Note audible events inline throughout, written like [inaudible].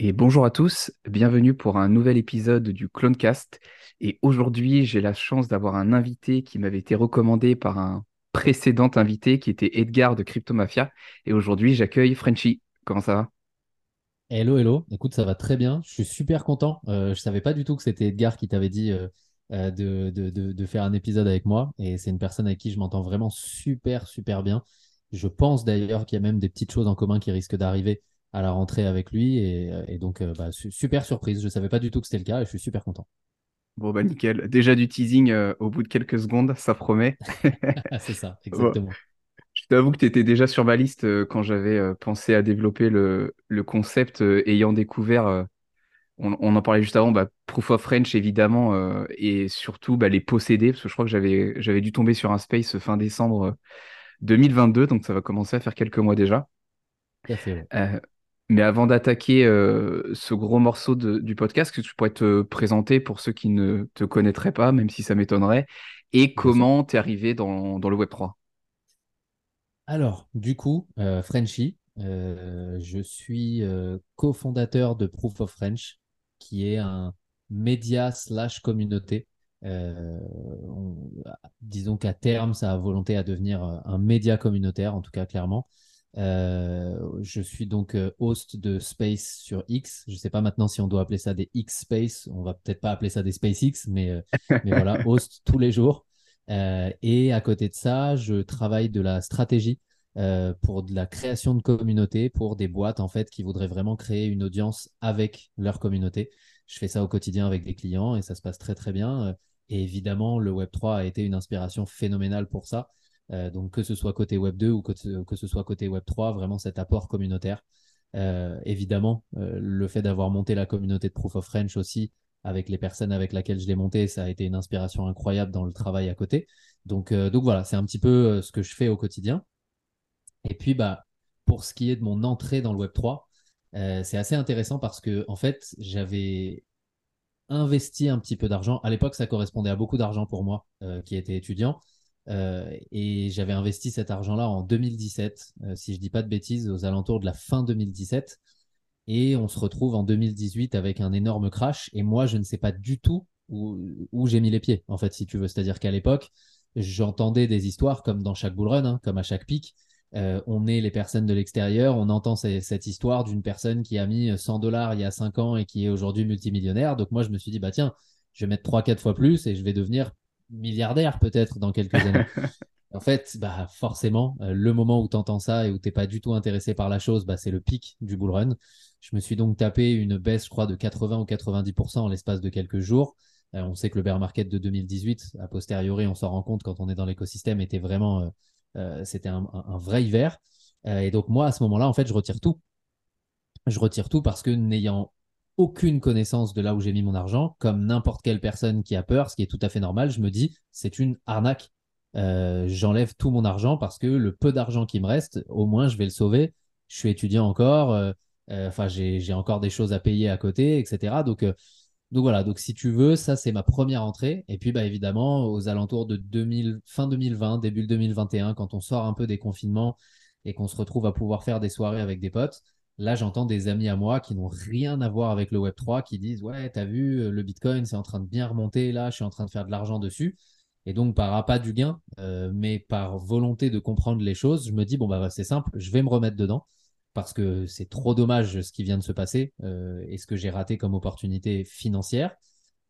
Et bonjour à tous, bienvenue pour un nouvel épisode du Clonecast. Et aujourd'hui, j'ai la chance d'avoir un invité qui m'avait été recommandé par un précédent invité qui était Edgar de Cryptomafia. Et aujourd'hui, j'accueille Frenchy. Comment ça va? Hello, hello. Écoute, ça va très bien. Je suis super content. Euh, je savais pas du tout que c'était Edgar qui t'avait dit euh, euh, de, faire un épisode avec moi. Et c'est une personne avec qui je m'entends vraiment super, super bien. Je pense d'ailleurs qu'il y a même des petites choses en commun qui risquent d'arriver à la rentrée avec lui. Et, donc, euh, bah, super surprise. Je ne savais pas du tout que c'était le cas et je suis super content. Bon, bah nickel. Déjà du teasing euh, au bout de quelques secondes, ça promet. [laughs] [laughs] c'est ça, exactement. Je t'avoue que tu étais déjà sur ma liste euh, quand j'avais pensé à développer le, le concept, ayant découvert, on, en parlait juste avant, bah, Proof of French évidemment, et surtout bah, les posséder, parce que je crois que j'avais, j'avais dû tomber sur un space fin décembre 2022, donc ça va commencer à faire quelques mois déjà. Mais avant d'attaquer euh, ce gros morceau du podcast, que tu pourrais te présenter pour ceux qui ne te connaîtraient pas, même si ça m'étonnerait, et comment tu es arrivé dans, le Web3 Alors, du coup, euh, Frenchy, euh, je suis cofondateur de Proof of French, qui est un média slash communauté. disons qu'à terme, ça a volonté à devenir un média communautaire, en tout cas clairement. Euh, je suis donc euh, host de Space sur X. Je ne sais pas maintenant si on doit appeler ça des X Space. On va peut-être pas appeler ça des SpaceX, mais, euh, mais voilà, [laughs] host tous les jours. et à côté de ça, je travaille de la stratégie pour de la création de communauté pour des boîtes en fait qui voudraient vraiment créer une audience avec leur communauté. Je fais ça au quotidien avec des clients et ça se passe très très bien. Et évidemment, le Web3 a été une inspiration phénoménale pour ça. Euh, donc que ce soit côté Web 2 ou que, ce soit côté Web 3, vraiment cet apport communautaire. Euh, évidemment, euh, le fait d'avoir monté la communauté de Proof of French aussi, avec les personnes avec lesquelles je l'ai monté, ça a été une inspiration incroyable dans le travail à côté. Donc, donc voilà, c'est un petit peu ce que je fais au quotidien. Et puis, bah, pour ce qui est de mon entrée dans le Web 3, c'est assez intéressant parce que en fait, j'avais investi un petit peu d'argent. À l'époque, ça correspondait à beaucoup d'argent pour moi, qui était étudiant. Euh, et j'avais investi cet argent-là en 2017, euh, si je dis pas de bêtises, aux alentours de la fin 2017. Et on se retrouve en 2018 avec un énorme crash. Et moi, je ne sais pas du tout où, j'ai mis les pieds, en fait, si tu veux. C'est-à-dire qu'à l'époque, j'entendais des histoires comme dans chaque bull run, hein, comme à chaque pic. Euh, on est les personnes de l'extérieur, on entend cette histoire d'une personne qui a mis 100 dollars il y a 5 ans et qui est aujourd'hui multimillionnaire. Donc moi, je me suis dit, bah tiens, je vais mettre 3-4 fois plus et je vais devenir milliardaire peut-être dans quelques années. [laughs] en fait, bah, forcément, euh, le moment où tu entends ça et où tu n'es pas du tout intéressé par la chose, bah, c'est le pic du bull run. Je me suis donc tapé une baisse, je crois, de 80 ou 90% en l'espace de quelques jours. Euh, on sait que le bear market de 2018, a posteriori, on s'en rend compte quand on est dans l'écosystème, était vraiment, euh, c'était un, un, vrai hiver. et donc moi, à ce moment-là, en fait, je retire tout. Je retire tout parce que n'ayant aucune connaissance de là où j'ai mis mon argent, comme n'importe quelle personne qui a peur, ce qui est tout à fait normal, je me dis, c'est une arnaque. Euh, j'enlève tout mon argent parce que le peu d'argent qui me reste, au moins, je vais le sauver. Je suis étudiant encore, euh, euh, j'ai encore des choses à payer à côté, etc. Donc, donc voilà, donc si tu veux, ça, c'est ma première entrée. Et puis, bah, évidemment, aux alentours de 2000, fin 2020, début 2021, quand on sort un peu des confinements et qu'on se retrouve à pouvoir faire des soirées avec des potes, Là, j'entends des amis à moi qui n'ont rien à voir avec le Web3 qui disent Ouais, t'as vu, euh, le Bitcoin, c'est en train de bien remonter. Là, je suis en train de faire de l'argent dessus. Et donc, par appât du gain, euh, mais par volonté de comprendre les choses, je me dis Bon, bah, c'est simple, je vais me remettre dedans parce que c'est trop dommage ce qui vient de se passer euh, et ce que j'ai raté comme opportunité financière.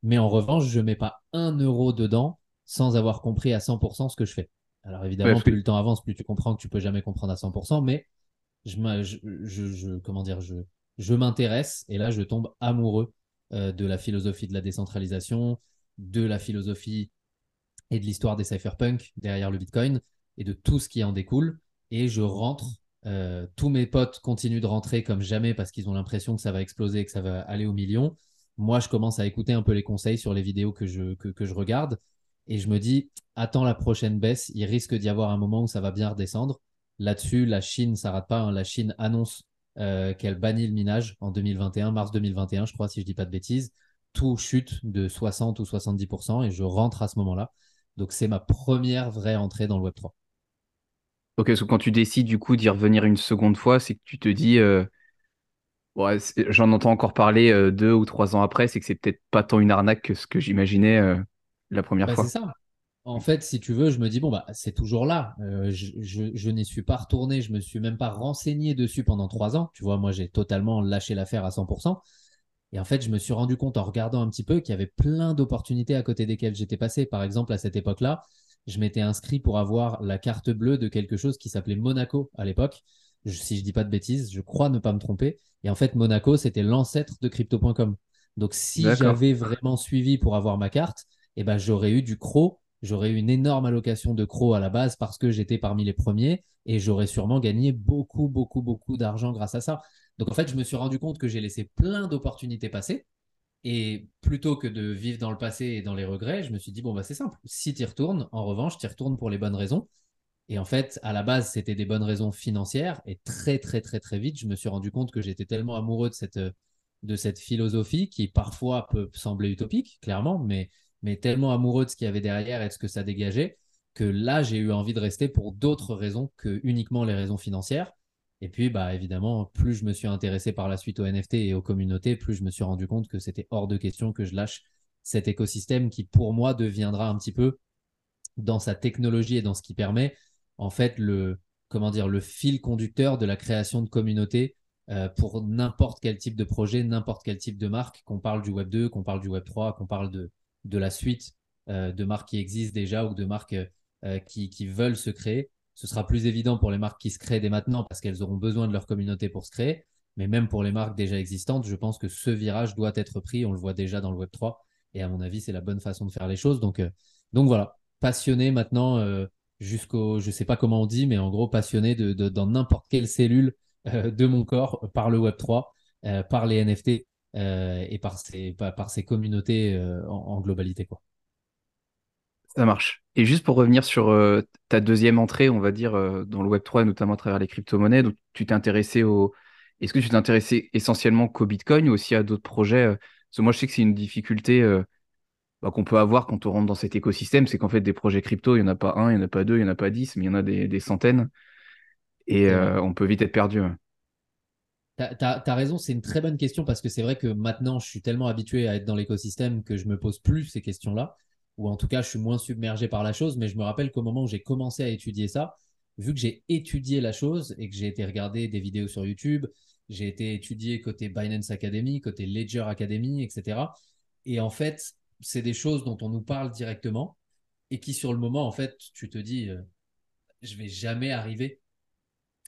Mais en revanche, je ne mets pas un euro dedans sans avoir compris à 100% ce que je fais. Alors évidemment, plus le temps avance, plus tu comprends que tu peux jamais comprendre à 100%, mais je, m'intéresse et là, je tombe amoureux euh, de la philosophie de la décentralisation, de la philosophie et de l'histoire des cypherpunks derrière le Bitcoin et de tout ce qui en découle. Et je rentre tous mes potes continuent de rentrer comme jamais parce qu'ils ont l'impression que ça va exploser, que ça va aller au million. Moi, je commence à écouter un peu les conseils sur les vidéos que je, que, je regarde et je me dis, attends la prochaine baisse, il risque d'y avoir un moment où ça va bien redescendre. Là-dessus, la Chine, ça rate pas. Hein. La Chine annonce qu'elle bannit le minage en 2021, mars 2021, je crois, si je dis pas de bêtises. Tout chute de 60 ou 70% et je rentre à ce moment-là. Donc, c'est ma première vraie entrée dans le Web3. Ok, parce quand tu décides du coup d'y revenir une seconde fois, c'est que tu te dis, euh, j'en entends encore parler euh, deux ou trois ans après, c'est que c'est peut-être pas tant une arnaque que ce que j'imaginais euh, la première bah, fois. C'est ça. En fait, si tu veux, je me dis, bon, bah, c'est toujours là. je, je, n'y suis pas retourné, je me suis même pas renseigné dessus pendant trois ans. Tu vois, moi, j'ai totalement lâché l'affaire à 100%. Et en fait, je me suis rendu compte en regardant un petit peu qu'il y avait plein d'opportunités à côté desquelles j'étais passé. Par exemple, à cette époque-là, je m'étais inscrit pour avoir la carte bleue de quelque chose qui s'appelait Monaco à l'époque. si je dis pas de bêtises, je crois ne pas me tromper. Et en fait, Monaco, c'était l'ancêtre de crypto.com. Donc, si j'avais vraiment suivi pour avoir ma carte, eh ben, j'aurais eu du CRO, j'aurais eu une énorme allocation de CRO à la base parce que j'étais parmi les premiers et j'aurais sûrement gagné beaucoup, beaucoup, beaucoup d'argent grâce à ça. Donc, en fait, je me suis rendu compte que j'ai laissé plein d'opportunités passer. Et plutôt que de vivre dans le passé et dans les regrets, je me suis dit, bon, bah, c'est simple. Si tu y retournes, en revanche, tu y retournes pour les bonnes raisons. Et en fait, à la base, c'était des bonnes raisons financières. Et très, très, très, très vite, je me suis rendu compte que j'étais tellement amoureux de cette, de cette philosophie qui parfois peut sembler utopique, clairement, mais, mais tellement amoureux de ce qu'il y avait derrière et de ce que ça dégageait, que là, j'ai eu envie de rester pour d'autres raisons que uniquement les raisons financières. Et puis, bah, évidemment, plus je me suis intéressé par la suite aux NFT et aux communautés, plus je me suis rendu compte que c'était hors de question que je lâche cet écosystème qui, pour moi, deviendra un petit peu, dans sa technologie et dans ce qui permet, en fait, le, comment dire, le fil conducteur de la création de communautés euh, pour n'importe quel type de projet, n'importe quel type de marque, qu'on parle du Web 2, qu'on parle du Web 3, qu'on parle de, de la suite euh, de marques qui existent déjà ou de marques euh, qui, veulent se créer ce sera plus évident pour les marques qui se créent dès maintenant parce qu'elles auront besoin de leur communauté pour se créer. Mais même pour les marques déjà existantes, je pense que ce virage doit être pris. On le voit déjà dans le Web 3. Et à mon avis, c'est la bonne façon de faire les choses. Donc, euh, donc voilà, passionné maintenant jusqu'au, je ne sais pas comment on dit, mais en gros, passionné de, dans n'importe quelle cellule de mon corps par le Web 3, par les NFT et par ces, par, communautés en, en, globalité. Quoi. Ça marche. Et juste pour revenir sur euh, ta deuxième entrée, on va dire, euh, dans le Web3, notamment à travers les crypto-monnaies, donc tu t'es intéressé au. Est-ce que tu t'es intéressé essentiellement qu'au Bitcoin ou aussi à d'autres projets euh, Parce que moi, je sais que c'est une difficulté bah, qu'on peut avoir quand on rentre dans cet écosystème, c'est qu'en fait, des projets crypto, il n'y en a pas un, il n'y en a pas deux, il n'y en a pas dix, mais il y en a des, centaines. Et on peut vite être perdu. Tu as, raison, c'est une très bonne question parce que c'est vrai que maintenant, je suis tellement habitué à être dans l'écosystème que je me pose plus ces questions-là ou en tout cas, je suis moins submergé par la chose. Mais je me rappelle qu'au moment où j'ai commencé à étudier ça, vu que j'ai étudié la chose et que j'ai été regarder des vidéos sur YouTube, j'ai été étudié côté Binance Academy, côté Ledger Academy, etc. Et en fait, c'est des choses dont on nous parle directement et qui, sur le moment, en fait, tu te dis, euh, je vais jamais arriver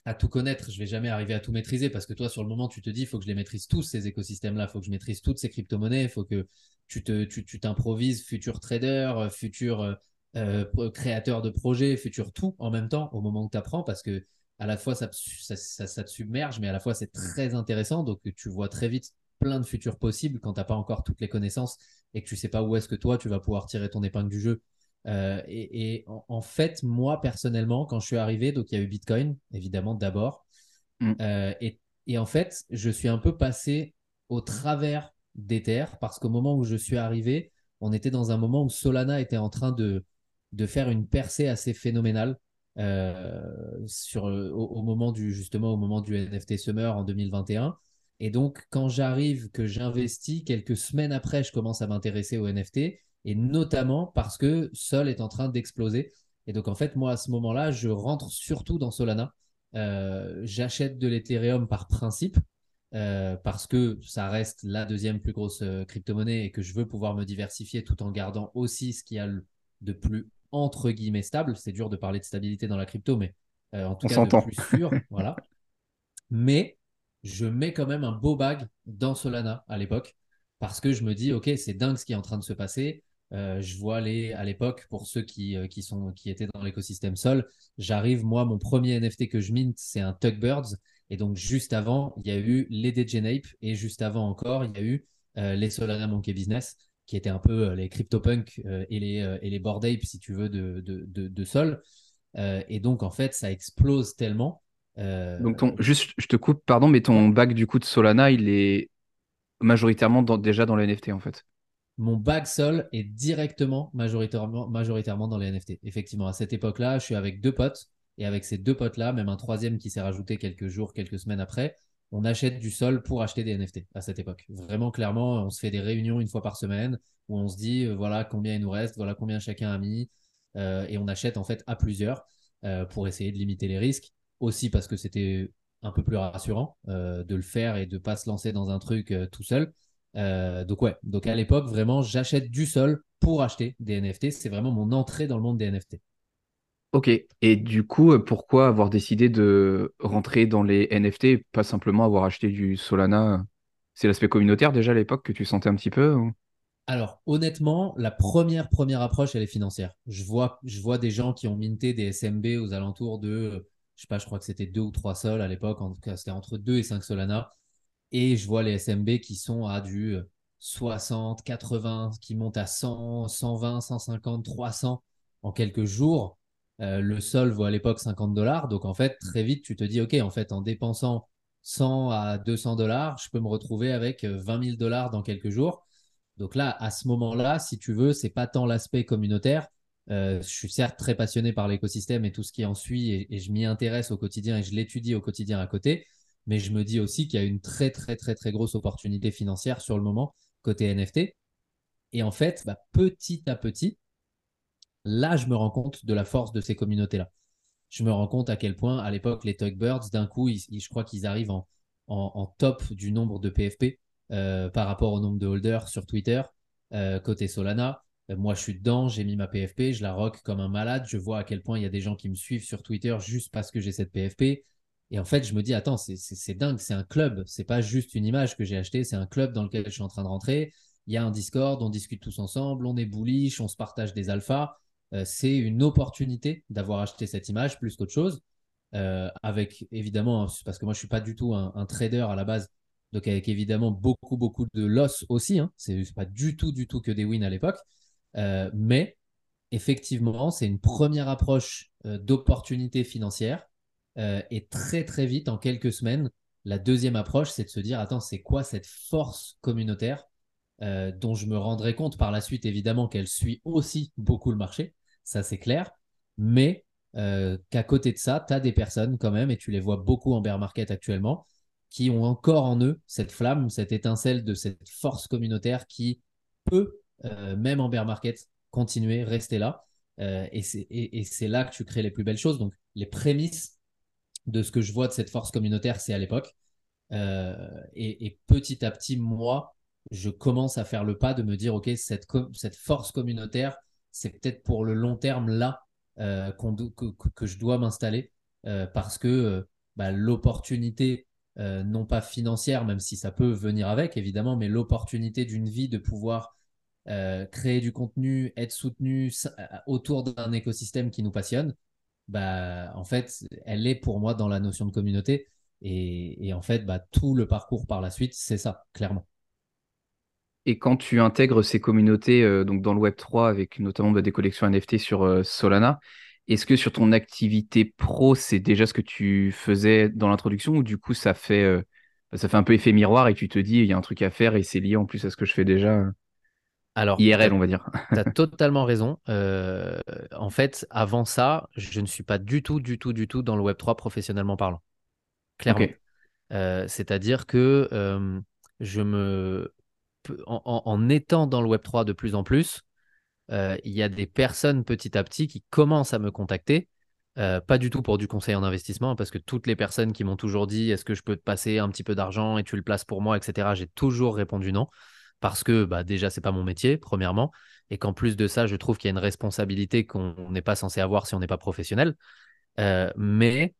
à tout connaître, je vais jamais arriver à tout maîtriser parce que toi, sur le moment, tu te dis, il faut que je les maîtrise tous ces écosystèmes-là, il faut que je maîtrise toutes ces crypto-monnaies, il faut que tu te, tu, t'improvises futur trader, euh, futur euh, euh, créateur de projet, futur tout en même temps au moment où tu apprends parce que à la fois ça, ça, te submerge, mais à la fois c'est très intéressant. Donc tu vois très vite plein de futurs possibles quand tu n'as pas encore toutes les connaissances et que tu sais pas où est-ce que toi tu vas pouvoir tirer ton épingle du jeu. Et, en, fait, moi personnellement, quand je suis arrivé, donc il y a eu Bitcoin évidemment d'abord, mm. et, et en fait, je suis un peu passé au travers d'Ether parce qu'au moment où je suis arrivé, on était dans un moment où Solana était en train de, de faire une percée assez phénoménale. Euh, sur, au, moment du justement au moment du NFT Summer en 2021 et donc quand j'arrive que j'investis quelques semaines après je commence à m'intéresser au NFT et notamment parce que Sol est en train d'exploser et donc en fait moi à ce moment là je rentre surtout dans Solana euh, j'achète de l'Ethereum par principe euh, parce que ça reste la deuxième plus grosse euh, crypto-monnaie et que je veux pouvoir me diversifier tout en gardant aussi ce qu'il y a de plus entre guillemets stable. C'est dur de parler de stabilité dans la crypto, mais euh, en tout cas de plus sûr. [laughs] voilà. Mais je mets quand même un beau bag dans Solana à l'époque parce que je me dis, OK, c'est dingue ce qui est en train de se passer. Je vois les, à l'époque, pour ceux qui, qui, sont, qui étaient dans l'écosystème Sol, j'arrive, moi, mon premier NFT que je mint, c'est un Tugbirds. Et donc, juste avant, il y a eu les DJ Et juste avant encore, il y a eu les Solana Monkey Business, qui étaient un peu les CryptoPunk et les, et les Bored Ape, si tu veux, de, de, de, Sol. et donc, en fait, ça explose tellement euh, Donc, ton, juste, je te coupe, pardon, mais ton bac du coup de Solana, il est majoritairement déjà dans les NFT en fait. Mon bac Sol est directement majoritairement, dans les NFT. Effectivement, à cette époque-là, je suis avec deux potes. Et avec ces deux potes-là, même un troisième qui s'est rajouté quelques jours, quelques semaines après, on achète du sol pour acheter des NFT à cette époque. Vraiment, clairement, on se fait des réunions une fois par semaine où on se dit, euh, voilà combien il nous reste, voilà combien chacun a mis. Euh, et on achète en fait à plusieurs pour essayer de limiter les risques aussi parce que c'était un peu plus rassurant euh, de le faire et de pas se lancer dans un truc euh, tout seul. Euh, donc ouais, donc à l'époque vraiment j'achète du sol pour acheter des NFT. C'est vraiment mon entrée dans le monde des NFT. Ok, et du coup, pourquoi avoir décidé de rentrer dans les NFT pas simplement avoir acheté du Solana C'est l'aspect communautaire déjà à l'époque que tu sentais un petit peu Alors honnêtement, la première première approche elle est financière. Je vois, je vois des gens qui ont minté des SMB aux alentours de je sais pas, je crois que c'était deux ou trois sols à l'époque, en tout cas c'était entre deux et cinq Solana. Et je vois les SMB qui sont à du 60, euh, 80, qui montent à 100, 120, 150, 300 en quelques jours. Euh, le sol vaut à l'époque 50 dollars. Donc en fait, très vite, tu te dis, OK, en fait, en dépensant 100 à 200 dollars, je peux me retrouver avec 20 euh, 000 dollars dans quelques jours. Donc là, à ce moment-là, si tu veux, c'est pas tant l'aspect communautaire, je suis certes très passionné par l'écosystème et tout ce qui en suit et, je m'y intéresse au quotidien et je l'étudie au quotidien à côté, mais je me dis aussi qu'il y a une très très très très grosse opportunité financière sur le moment côté NFT. Et en fait, bah, petit à petit, là, je me rends compte de la force de ces communautés-là. Je me rends compte à quel point, à l'époque, les Tugbirds, d'un coup, je crois qu'ils arrivent en, top du nombre de PFP euh, par rapport au nombre de holders sur Twitter, euh, côté Solana. Euh, moi, je suis dedans, j'ai mis ma PFP, je la rock comme un malade. Je vois à quel point il y a des gens qui me suivent sur Twitter juste parce que j'ai cette PFP. Et en fait, je me dis, attends, c'est dingue, c'est un club. C'est pas juste une image que j'ai achetée, c'est un club dans lequel je suis en train de rentrer. Il y a un Discord, on discute tous ensemble, on est bullish, on se partage des alphas. Euh, c'est une opportunité d'avoir acheté cette image plus qu'autre chose. Euh, avec évidemment, parce que moi, je suis pas du tout un, trader à la base. Donc, avec évidemment beaucoup, beaucoup de loss aussi. Hein. C'est pas du tout, du tout que des wins à l'époque. Euh, mais effectivement, c'est une première approche d'opportunité financière. Euh, et très, très vite, en quelques semaines, la deuxième approche, c'est de se dire, attends, c'est quoi cette force communautaire dont je me rendrai compte par la suite, évidemment, qu'elle suit aussi beaucoup le marché, ça c'est clair, mais qu'à côté de ça, tu as des personnes quand même, et tu les vois beaucoup en bear market actuellement, qui ont encore en eux cette flamme, cette étincelle de cette force communautaire qui peut euh, même en bear market, continuer, rester là. Euh, et c'est là que tu crées les plus belles choses. Donc, les prémices de ce que je vois de cette force communautaire, c'est à l'époque. Euh, et, petit à petit, moi, je commence à faire le pas de me dire, OK, cette, force communautaire, c'est peut-être pour le long terme là que, je dois m'installer parce que bah, l'opportunité, non pas financière, même si ça peut venir avec, évidemment, mais l'opportunité d'une vie de pouvoir euh, créer du contenu, être soutenu euh, autour d'un écosystème qui nous passionne, bah, en fait, elle est pour moi dans la notion de communauté. Et, en fait, bah, tout le parcours par la suite, c'est ça, clairement. Et quand tu intègres ces communautés euh, donc dans le Web 3 avec notamment bah, des collections NFT sur Solana, est-ce que sur ton activité pro, c'est déjà ce que tu faisais dans l'introduction ou du coup ça fait, ça fait un peu effet miroir et tu te dis il y a un truc à faire et c'est lié en plus à ce que je fais déjà alors, IRL, on va dire. [laughs] tu as totalement raison. Euh, en fait, avant ça, je ne suis pas du tout, du tout, du tout dans le Web3 professionnellement parlant. Clairement. Euh, c'est-à-dire que euh, je me. En, étant dans le Web3 de plus en plus, il y a des personnes petit à petit qui commencent à me contacter. pas du tout pour du conseil en investissement, parce que toutes les personnes qui m'ont toujours dit est-ce que je peux te passer un petit peu d'argent et tu le places pour moi, etc., j'ai toujours répondu non parce que bah, déjà, c'est pas mon métier, premièrement, et qu'en plus de ça, je trouve qu'il y a une responsabilité qu'on n'est pas censé avoir si on n'est pas professionnel. Euh, mais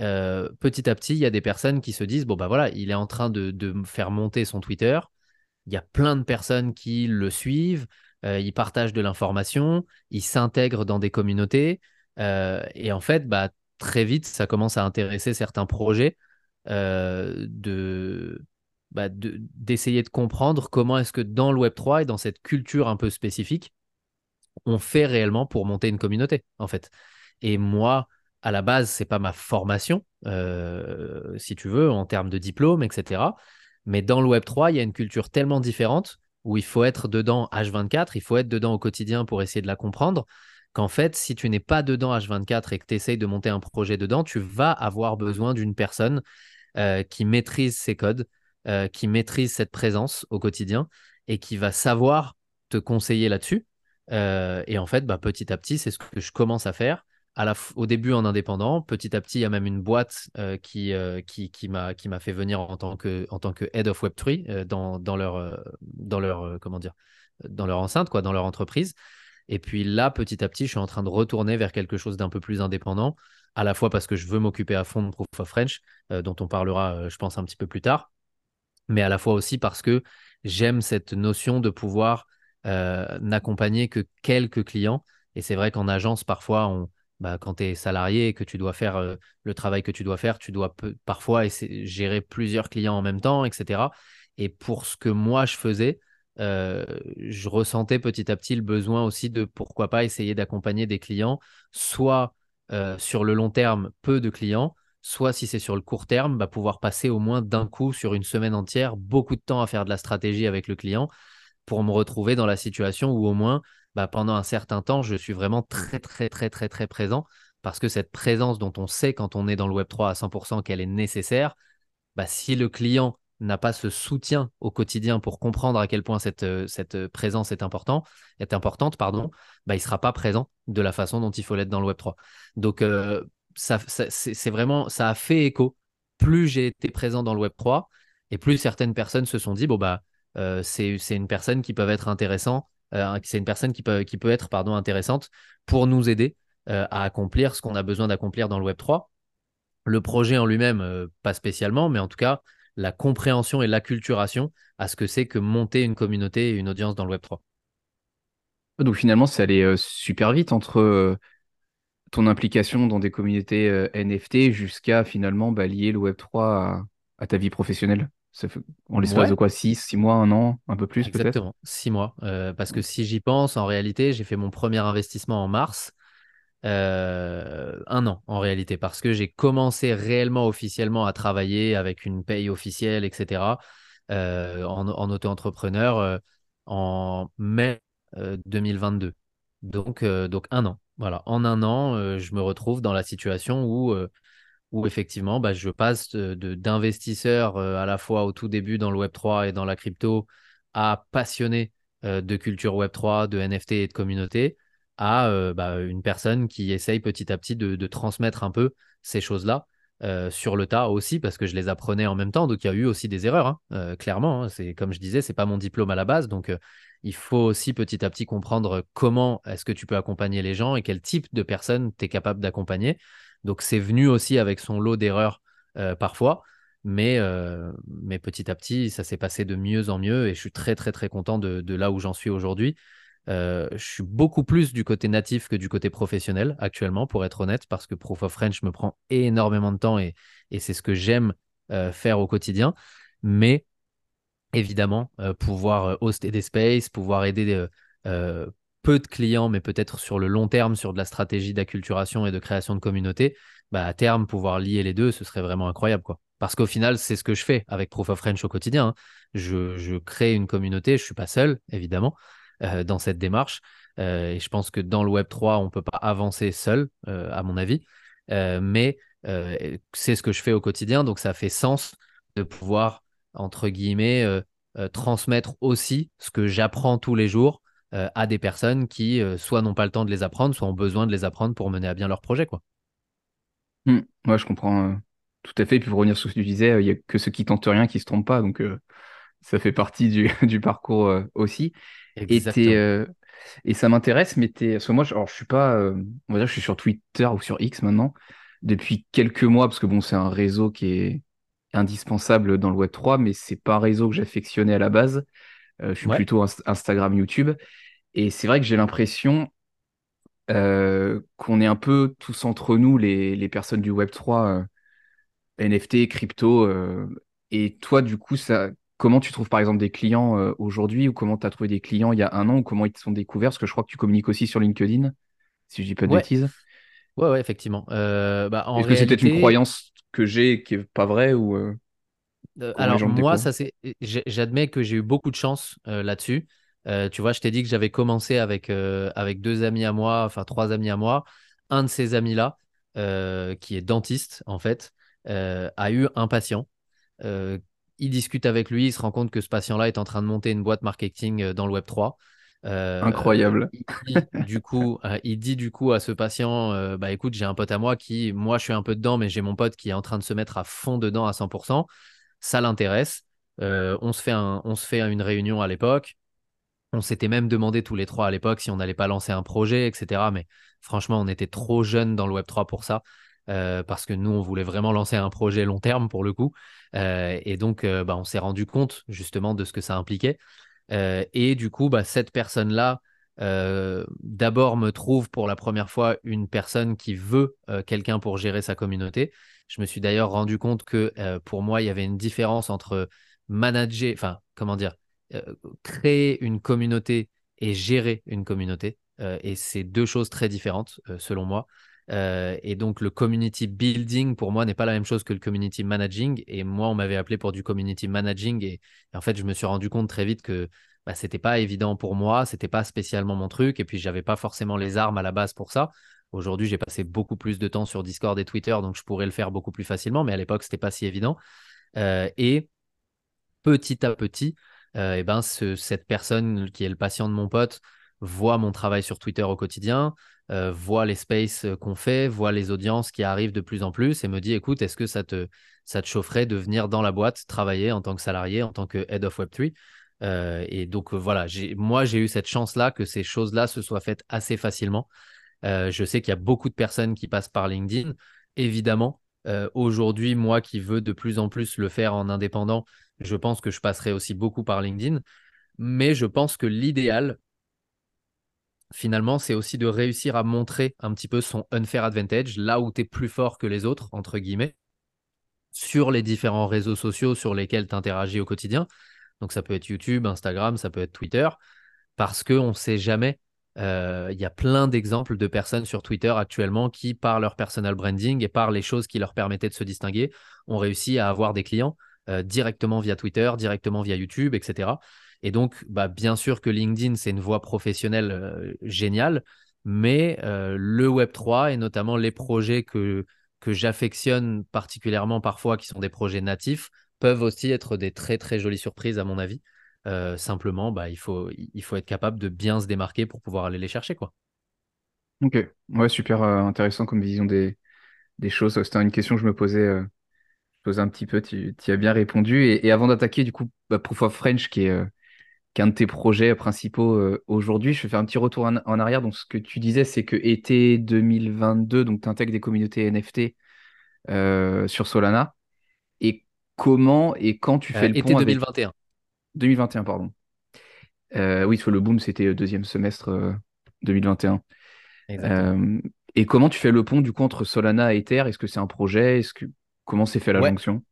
euh, petit à petit, il y a des personnes qui se disent bon, bah voilà, il est en train de, faire monter son Twitter. Il y a plein de personnes qui le suivent. ils partagent de l'information, ils s'intègrent dans des communautés. et en fait, bah, très vite, ça commence à intéresser certains projets de bah, d'essayer de, comprendre comment est-ce que dans le Web3 et dans cette culture un peu spécifique, on fait réellement pour monter une communauté, en fait. Et moi, à la base, c'est pas ma formation, euh, si tu veux, en termes de diplôme, etc. Mais dans le Web3, il y a une culture tellement différente où il faut être dedans H24, il faut être dedans au quotidien pour essayer de la comprendre, qu'en fait, si tu n'es pas dedans H24 et que tu essayes de monter un projet dedans, tu vas avoir besoin d'une personne euh, qui maîtrise ces codes, euh, qui maîtrise cette présence au quotidien et qui va savoir te conseiller là-dessus. Euh, et en fait, bah, petit à petit, c'est ce que je commence à faire. Au début en indépendant, petit à petit, il y a même une boîte euh, qui, m'a fait venir en tant que, head of Web3 dans, dans, leur, dans, leur, comment dire, dans leur enceinte, quoi, dans leur entreprise. Et puis là, petit à petit, je suis en train de retourner vers quelque chose d'un peu plus indépendant, à la fois parce que je veux m'occuper à fond de Proof of French, dont on parlera, je pense, un petit peu plus tard, mais à la fois aussi parce que j'aime cette notion de pouvoir euh, n'accompagner que quelques clients. Et c'est vrai qu'en agence, parfois, on, bah, quand tu es salarié et que tu dois faire euh, le travail que tu dois faire, tu dois parfois gérer plusieurs clients en même temps, etc. Et pour ce que moi je faisais, euh, je ressentais petit à petit le besoin aussi de pourquoi pas essayer d'accompagner des clients, soit sur le long terme, peu de clients, soit si c'est sur le court terme, bah, pouvoir passer au moins d'un coup sur une semaine entière, beaucoup de temps à faire de la stratégie avec le client pour me retrouver dans la situation où au moins bah, pendant un certain temps, je suis vraiment très très très très très présent parce que cette présence dont on sait quand on est dans le Web3 à 100% qu'elle est nécessaire, bah, si le client n'a pas ce soutien au quotidien pour comprendre à quel point cette, euh, cette présence est, important, est importante, pardon, il ne sera pas présent de la façon dont il faut l'être dans le Web3. Donc, euh, ça, c'est vraiment, ça a fait écho. Plus j'ai été présent dans le Web 3 et plus certaines personnes se sont dit, bon, bah, euh, c'est une personne qui peut être intéressant, euh, c'est une personne qui peut, être pardon, intéressante pour nous aider euh, à accomplir ce qu'on a besoin d'accomplir dans le Web 3. Le projet en lui-même, pas spécialement, mais en tout cas, la compréhension et l'acculturation à ce que c'est que monter une communauté et une audience dans le Web 3. Donc finalement, ça allait super vite entre ton implication dans des communautés euh, NFT jusqu'à finalement bah, lier le Web3 à, ta vie professionnelle ça fait, En l'espace de quoi 6, 6 mois, un an, un peu plus peut-être? Exactement, 6 mois. Euh, parce que si j'y pense, en réalité, j'ai fait mon premier investissement en mars. Euh, un an en réalité, parce que j'ai commencé réellement officiellement à travailler avec une paye officielle, etc., en, en auto-entrepreneur en mai 2022. Donc, donc un an. Voilà, en un an, euh, je me retrouve dans la situation où, euh, où effectivement, bah, je passe d'investisseur euh, à la fois au tout début dans le Web3 et dans la crypto à passionné de culture Web3, de NFT et de communauté, à bah, une personne qui essaye petit à petit de, transmettre un peu ces choses-là. sur le tas aussi parce que je les apprenais en même temps donc il y a eu aussi des erreurs hein, clairement hein. comme je disais c'est pas mon diplôme à la base donc il faut aussi petit à petit comprendre comment est-ce que tu peux accompagner les gens et quel type de personnes tu es capable d'accompagner. Donc c'est venu aussi avec son lot d'erreurs euh, parfois, mais, euh, mais petit à petit, ça s'est passé de mieux en mieux et je suis très très très content de, là où j'en suis aujourd'hui. Euh, je suis beaucoup plus du côté natif que du côté professionnel actuellement, pour être honnête, parce que Proof of French me prend énormément de temps et, et c'est ce que j'aime faire au quotidien. Mais évidemment, euh, pouvoir euh, hoster des spaces, pouvoir aider euh, peu de clients, mais peut-être sur le long terme, sur de la stratégie d'acculturation et de création de communauté, bah, à terme, pouvoir lier les deux, ce serait vraiment incroyable. quoi. Parce qu'au final, c'est ce que je fais avec Proof of French au quotidien. Hein. Je, crée une communauté, je ne suis pas seul, évidemment, dans cette démarche. et je pense que dans le Web 3, on ne peut pas avancer seul, à mon avis. mais c'est ce que je fais au quotidien, donc ça fait sens de pouvoir entre guillemets, euh, euh, transmettre aussi ce que j'apprends tous les jours euh, à des personnes qui soit n'ont pas le temps de les apprendre, soit ont besoin de les apprendre pour mener à bien leur projet. Quoi. Mmh. ouais, je comprends tout à fait. Et puis pour revenir sur ce que tu disais, il n'y a que ceux qui tentent rien qui ne se trompent pas. Donc ça fait partie du, [laughs] du parcours aussi. Et, et, ça m'intéresse, mais es... parce que moi, je, alors, je suis pas, on va dire, je suis sur Twitter ou sur X maintenant depuis quelques mois, parce que bon, c'est un réseau qui est indispensable dans le Web 3, mais c'est pas un réseau que j'affectionnais à la base. Euh, je suis plutôt Instagram, YouTube. Et c'est vrai que j'ai l'impression euh, qu'on est un peu tous entre nous, les, les personnes du Web3, euh, NFT, crypto. et toi, du coup, ça, comment tu trouves par exemple des clients aujourd'hui ou comment tu as trouvé des clients il y a un an ou comment ils te sont découverts? Parce que je crois que tu communiques aussi sur LinkedIn, si je dis pas de Ouais, bêtises. Ouais, ouais, effectivement. Euh, bah, en Est-ce que peut-être une croyance que j'ai qui est pas vraie ou euh, Euh, alors moi, ça c'est, j'admets que j'ai eu beaucoup de chance euh, là-dessus. Tu vois, je t'ai dit que j'avais commencé avec, avec deux amis à moi, enfin trois amis à moi. Un de ces amis-là, euh, qui est dentiste en fait, a eu un patient. Il discute avec lui, il se rend compte que ce patient-là est en train de monter une boîte marketing dans le Web3. Euh, Incroyable. il dit du coup, euh, il dit du coup à ce patient, euh, bah écoute, j'ai un pote à moi qui, moi je suis un peu dedans, mais j'ai mon pote qui est en train de se mettre à fond dedans à 100% ça l'intéresse. On se fait un, on se fait une réunion à l'époque. On s'était même demandé tous les trois à l'époque si on n'allait pas lancer un projet, etc. Mais franchement, on était trop jeunes dans le Web3 pour ça. euh, parce que nous, on voulait vraiment lancer un projet long terme pour le coup. Euh, et donc, euh, bah, on s'est rendu compte justement de ce que ça impliquait. Euh, et du coup, bah, cette personne-là, euh, d'abord me trouve pour la première fois une personne qui veut euh, quelqu'un pour gérer sa communauté. Je me suis d'ailleurs rendu compte que pour moi, il y avait une différence entre manager, enfin, comment dire, créer une communauté et gérer une communauté. Et c'est deux choses très différentes, selon moi. Euh, et donc, le community building, pour moi, n'est pas la même chose que le community managing. Et moi, on m'avait appelé pour du community managing. Et, et en fait, je me suis rendu compte très vite que bah, c'était pas évident pour moi, c'était pas spécialement mon truc. Et puis, j'avais pas forcément les armes à la base pour ça. Aujourd'hui, j'ai passé beaucoup plus de temps sur Discord et Twitter, donc je pourrais le faire beaucoup plus facilement. Mais à l'époque, c'était pas si évident. Euh, et petit à petit, euh, eh ben, ce- cette personne qui est le patient de mon pote voit mon travail sur Twitter au quotidien, euh, voit les spaces euh, qu'on fait, voit les audiences qui arrivent de plus en plus et me dit, écoute, est-ce que ça te, ça te chaufferait de venir dans la boîte travailler en tant que salarié, en tant que Head of Web3? Euh, et donc euh, voilà, moi j'ai eu cette chance-là que ces choses-là se soient faites assez facilement. Je sais qu'il y a beaucoup de personnes qui passent par LinkedIn. Évidemment, aujourd'hui, moi qui veux de plus en plus le faire en indépendant, je pense que je passerai aussi beaucoup par LinkedIn. Mais je pense que l'idéal, finalement, c'est aussi de réussir à montrer un petit peu son unfair advantage, là où tu es plus fort que les autres, entre guillemets, sur les différents réseaux sociaux sur lesquels tu interagis au quotidien. Donc ça peut être YouTube, Instagram, ça peut être Twitter parce qu'on ne sait jamais. Euh, Il y a plein d'exemples de personnes sur Twitter actuellement qui, par leur personal branding et par les choses qui leur permettaient de se distinguer, ont réussi à avoir des clients euh, directement via Twitter, directement via YouTube, etc. Et donc, bah, bien sûr que LinkedIn, c'est une voie professionnelle géniale, mais le Web3 et notamment les projets que, que j'affectionne particulièrement parfois, qui sont des projets natifs, peuvent aussi être des très très jolies surprises à mon avis. Simplement, bah, il faut, il faut être capable de bien se démarquer pour pouvoir aller les chercher, quoi. Ok, ouais, super intéressant comme vision des, des choses. C'était une question que je me posais, un petit peu, tu, y as bien répondu. Et, avant d'attaquer, du coup, bah, Proof of French, qui est, qui est un de tes projets principaux euh, aujourd'hui, je vais faire un petit retour en, en arrière. Donc, ce que tu disais, c'est que été 2022, donc tu intègres des communautés NFT euh, sur Solana. Et comment et quand tu fais Euh, le été pont avec 2021, 2021, pardon. Oui, que le boom, c'était deuxième semestre euh, 2021. exactement. Euh, et comment tu fais le pont du coup entre Solana et Ether? Est-ce que c'est un projet? Est-ce que comment s'est fait la Ouais, jonction?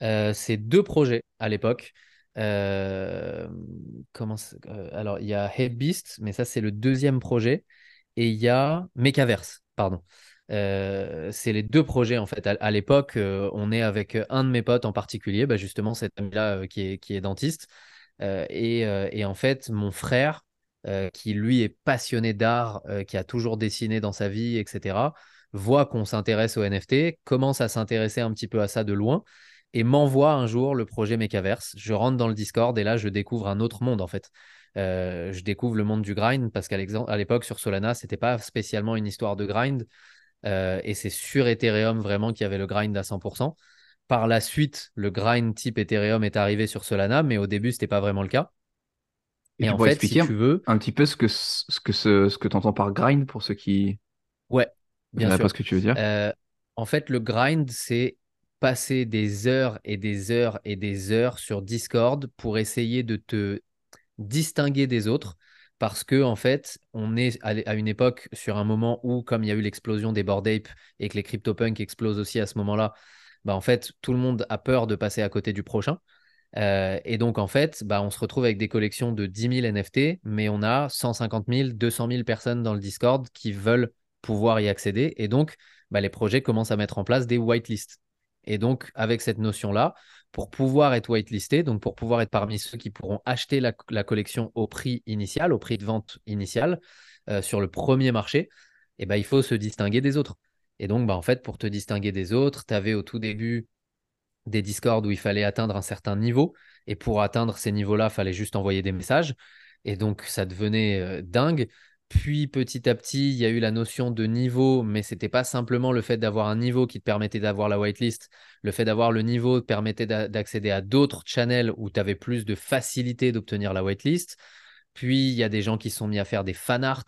c'est deux projets à l'époque. Euh, euh, alors, il y a Beast, mais ça, c'est le deuxième projet. Et il y a Mechaverse, pardon. Euh, c'est les deux projets en fait. À, l'époque, on est avec un de mes potes en particulier, bah, justement cet ami-là qui est, dentiste. Et, et en fait, mon frère, qui lui est passionné d'art, qui a toujours dessiné dans sa vie, etc., voit qu'on s'intéresse aux NFT, commence à s'intéresser un petit peu à ça de loin et m'envoie un jour le projet Mechaverse. Je rentre dans le Discord et là, je découvre un autre monde en fait. Euh, je découvre le monde du grind parce qu'à l'époque sur Solana, c'était pas spécialement une histoire de grind euh, et c'est sur Ethereum vraiment qu'il y avait le grind à 100%. Par la suite, le grind type Ethereum est arrivé sur Solana, mais au début, c'était pas vraiment le cas. Et Et en fait, si expliquer un, tu veux, un petit peu ce que ce que ce, ce que tu entends par grind pour ceux qui ouais, bien verraient pas sûr. ce que tu veux dire? Euh, en fait, le grind, c'est passer des heures et des heures et des heures sur Discord pour essayer de te distinguer des autres, parce que en fait, on est à une époque sur un moment où, comme il y a eu l'explosion des board ape et que les CryptoPunks explosent aussi à ce moment-là, bah en fait, tout le monde a peur de passer à côté du prochain. Euh, et donc, en fait, bah, on se retrouve avec des collections de 10 000 NFT, mais on a 150 000, 200 000 personnes dans le Discord qui veulent pouvoir y accéder. Et donc, bah, les projets commencent à mettre en place des whitelists. Et donc, avec cette notion-là, pour pouvoir être whitelisté, donc pour pouvoir être parmi ceux qui pourront acheter la, collection au prix initial, au prix de vente initial, euh, sur le premier marché, eh ben, il faut se distinguer des autres. Et donc, bah, en fait, pour te distinguer des autres, tu avais au tout début des Discord où il fallait atteindre un certain niveau. Et pour atteindre ces niveaux-là, il fallait juste envoyer des messages. Et donc, ça devenait euh, dingue. Puis petit à petit, il y a eu la notion de niveau, mais ce n'était pas simplement le fait d'avoir un niveau qui te permettait d'avoir la whitelist. Le fait d'avoir le niveau te permettait d'accéder à d'autres channels où tu avais plus de facilité d'obtenir la whitelist. Puis il y a des gens qui sont mis à faire des fan art,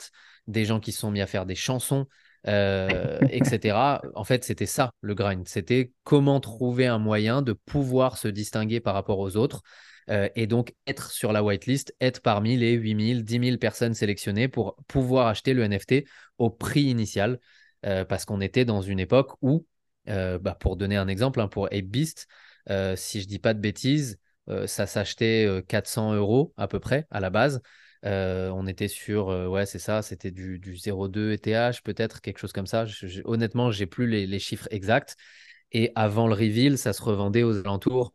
des gens qui sont mis à faire des chansons, euh, etc. [laughs] En fait, c'était ça le grind. C'était comment trouver un moyen de pouvoir se distinguer par rapport aux autres euh, et donc être sur la whitelist, être parmi les 8000, 10 000 personnes sélectionnées pour pouvoir acheter le NFT au prix initial. Euh, parce qu'on était dans une époque où, bah, pour donner un exemple, hein, pour Ape Beast, si je dis pas de bêtises, ça s'achetait 400 euros à peu près à la base. Euh, on était sur, euh, ouais, c'est ça, c'était du, du 0,2 ETH, peut-être, quelque chose comme ça. honnêtement, j'ai plus les, chiffres exacts. Et avant le reveal, ça se revendait aux alentours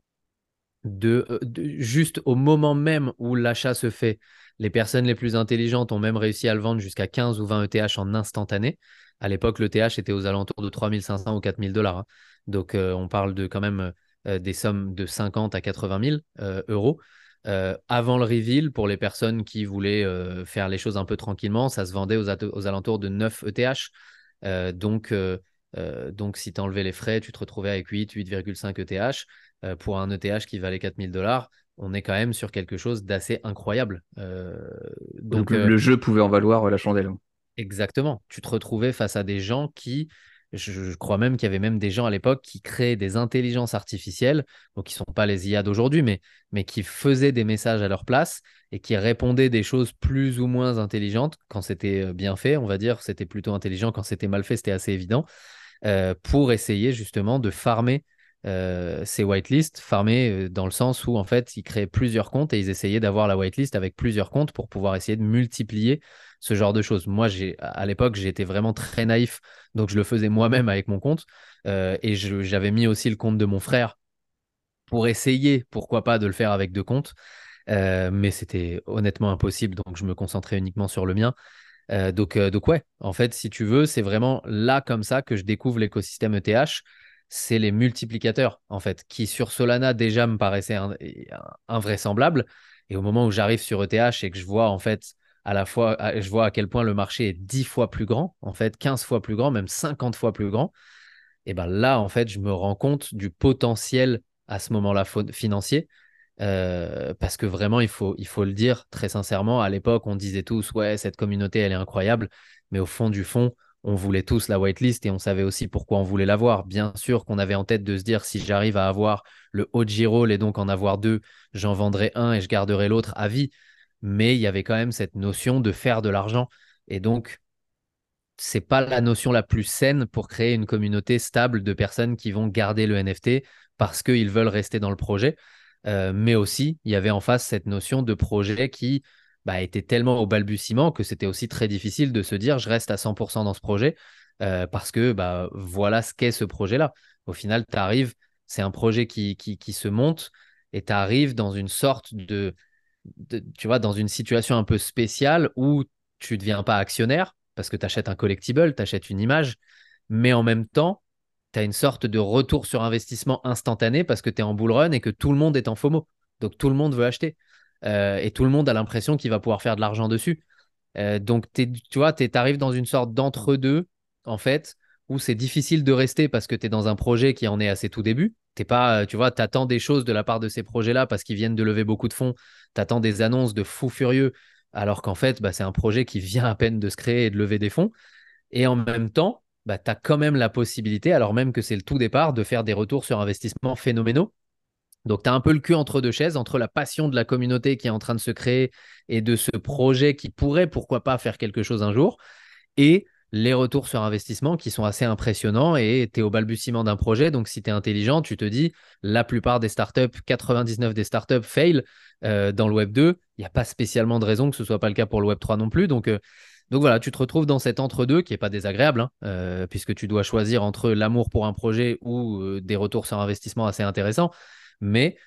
de, euh, juste au moment même où l'achat se fait. Les personnes les plus intelligentes ont même réussi à le vendre jusqu'à 15 ou 20 ETH en instantané. À l'époque, l'ETH était aux alentours de 3500 ou 4000 dollars. Hein. Donc, on parle de quand même des sommes de 50 à 80 000 euros. Euh, avant le reveal, pour les personnes qui voulaient euh, faire les choses un peu tranquillement, ça se vendait aux, alentours de 9 ETH. Euh, donc, donc, si tu enlevais les frais, tu te retrouvais avec 8, 8,5 ETH. Pour un ETH qui valait 4000 dollars, on est quand même sur quelque chose d'assez incroyable. donc, le jeu pouvait en valoir la chandelle. Exactement. Tu te retrouvais face à des gens qui je, crois même qu'il y avait même des gens à l'époque qui créaient des intelligences artificielles, donc qui ne sont pas les IA d'aujourd'hui, mais, mais qui faisaient des messages à leur place et qui répondaient des choses plus ou moins intelligentes quand c'était euh, bien fait, on va dire, c'était plutôt intelligent, quand c'était mal fait, c'était assez évident, euh, pour essayer justement de farmer euh, ces whitelists, farmer dans le sens où en fait ils créaient plusieurs comptes et ils essayaient d'avoir la whitelist avec plusieurs comptes pour pouvoir essayer de multiplier ce genre de choses. Moi, à l'époque, j'étais vraiment très naïf, donc je le faisais moi-même avec mon compte. Euh, et j'avais mis aussi le compte de mon frère pour essayer, pourquoi pas, de le faire avec deux comptes. Euh, mais c'était honnêtement impossible, donc je me concentrais uniquement sur le mien. Euh, donc ouais, en fait, si tu veux, c'est vraiment là comme ça que je découvre l'écosystème ETH. C'est les multiplicateurs, en fait, qui sur Solana déjà me paraissaient invraisemblables. Et au moment où j'arrive sur ETH et que je vois en fait à la fois, je vois à quel point le marché est 10 fois plus grand, en fait, 15 fois plus grand, même 50 fois plus grand. Et ben là, en fait, je me rends compte du potentiel à ce moment-là financier. Euh, parce que vraiment, il faut, il faut le dire très sincèrement, à l'époque, on disait tous, ouais, cette communauté, elle est incroyable, mais au fond du fond, on voulait tous la whitelist et on savait aussi pourquoi on voulait l'avoir. Bien sûr qu'on avait en tête de se dire, si j'arrive à avoir le haut roll et donc en avoir deux, j'en vendrai un et je garderai l'autre à vie mais il y avait quand même cette notion de faire de l'argent. Et donc, c'est pas la notion la plus saine pour créer une communauté stable de personnes qui vont garder le NFT parce qu'ils veulent rester dans le projet. Euh, mais aussi, il y avait en face cette notion de projet qui bah, était tellement au balbutiement que c'était aussi très difficile de se dire je reste à 100% dans ce projet euh, parce que bah, voilà ce qu'est ce projet-là. Au final, tu c'est un projet qui, qui, qui se monte et tu arrives dans une sorte de tu vois, dans une situation un peu spéciale où tu ne deviens pas actionnaire parce que tu achètes un collectible, tu achètes une image, mais en même temps, tu as une sorte de retour sur investissement instantané parce que tu es en bull run et que tout le monde est en FOMO. Donc tout le monde veut acheter. Euh, et tout le monde a l'impression qu'il va pouvoir faire de l'argent dessus. Euh, donc tu vois, tu arrives dans une sorte d'entre-deux, en fait, où c'est difficile de rester parce que tu es dans un projet qui en est à ses tout débuts. T'es pas, tu vois, attends des choses de la part de ces projets-là parce qu'ils viennent de lever beaucoup de fonds. Tu attends des annonces de fous furieux, alors qu'en fait, bah, c'est un projet qui vient à peine de se créer et de lever des fonds. Et en même temps, bah, tu as quand même la possibilité, alors même que c'est le tout départ, de faire des retours sur investissement phénoménaux. Donc, tu as un peu le cul entre deux chaises, entre la passion de la communauté qui est en train de se créer et de ce projet qui pourrait, pourquoi pas, faire quelque chose un jour, et les retours sur investissement qui sont assez impressionnants et tu es au balbutiement d'un projet. Donc, si tu es intelligent, tu te dis, la plupart des startups, 99 des startups fail euh, dans le Web 2. Il n'y a pas spécialement de raison que ce soit pas le cas pour le Web 3 non plus. Donc, euh, donc voilà, tu te retrouves dans cet entre-deux qui n'est pas désagréable, hein, euh, puisque tu dois choisir entre l'amour pour un projet ou des retours sur investissement assez intéressants. Mais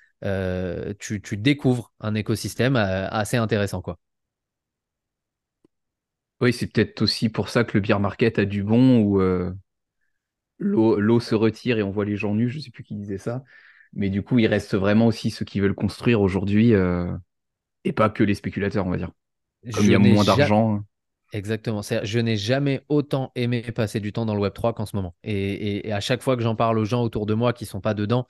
tu, tu, découvres un écosystème assez intéressant. quoi. Oui, c'est peut-être aussi pour ça que le beer market a du bon, où euh, l'eau se retire et on voit les gens nus, je ne sais plus qui disait ça. Mais du coup, il reste vraiment aussi ceux qui veulent construire aujourd'hui, euh, et pas que les spéculateurs, on va dire. Comme il y a moins d'argent. Hein. Exactement. Je n'ai jamais autant aimé passer du temps dans le Web3 qu'en ce moment. Et, à chaque fois que j'en parle aux gens autour de moi qui ne sont pas dedans,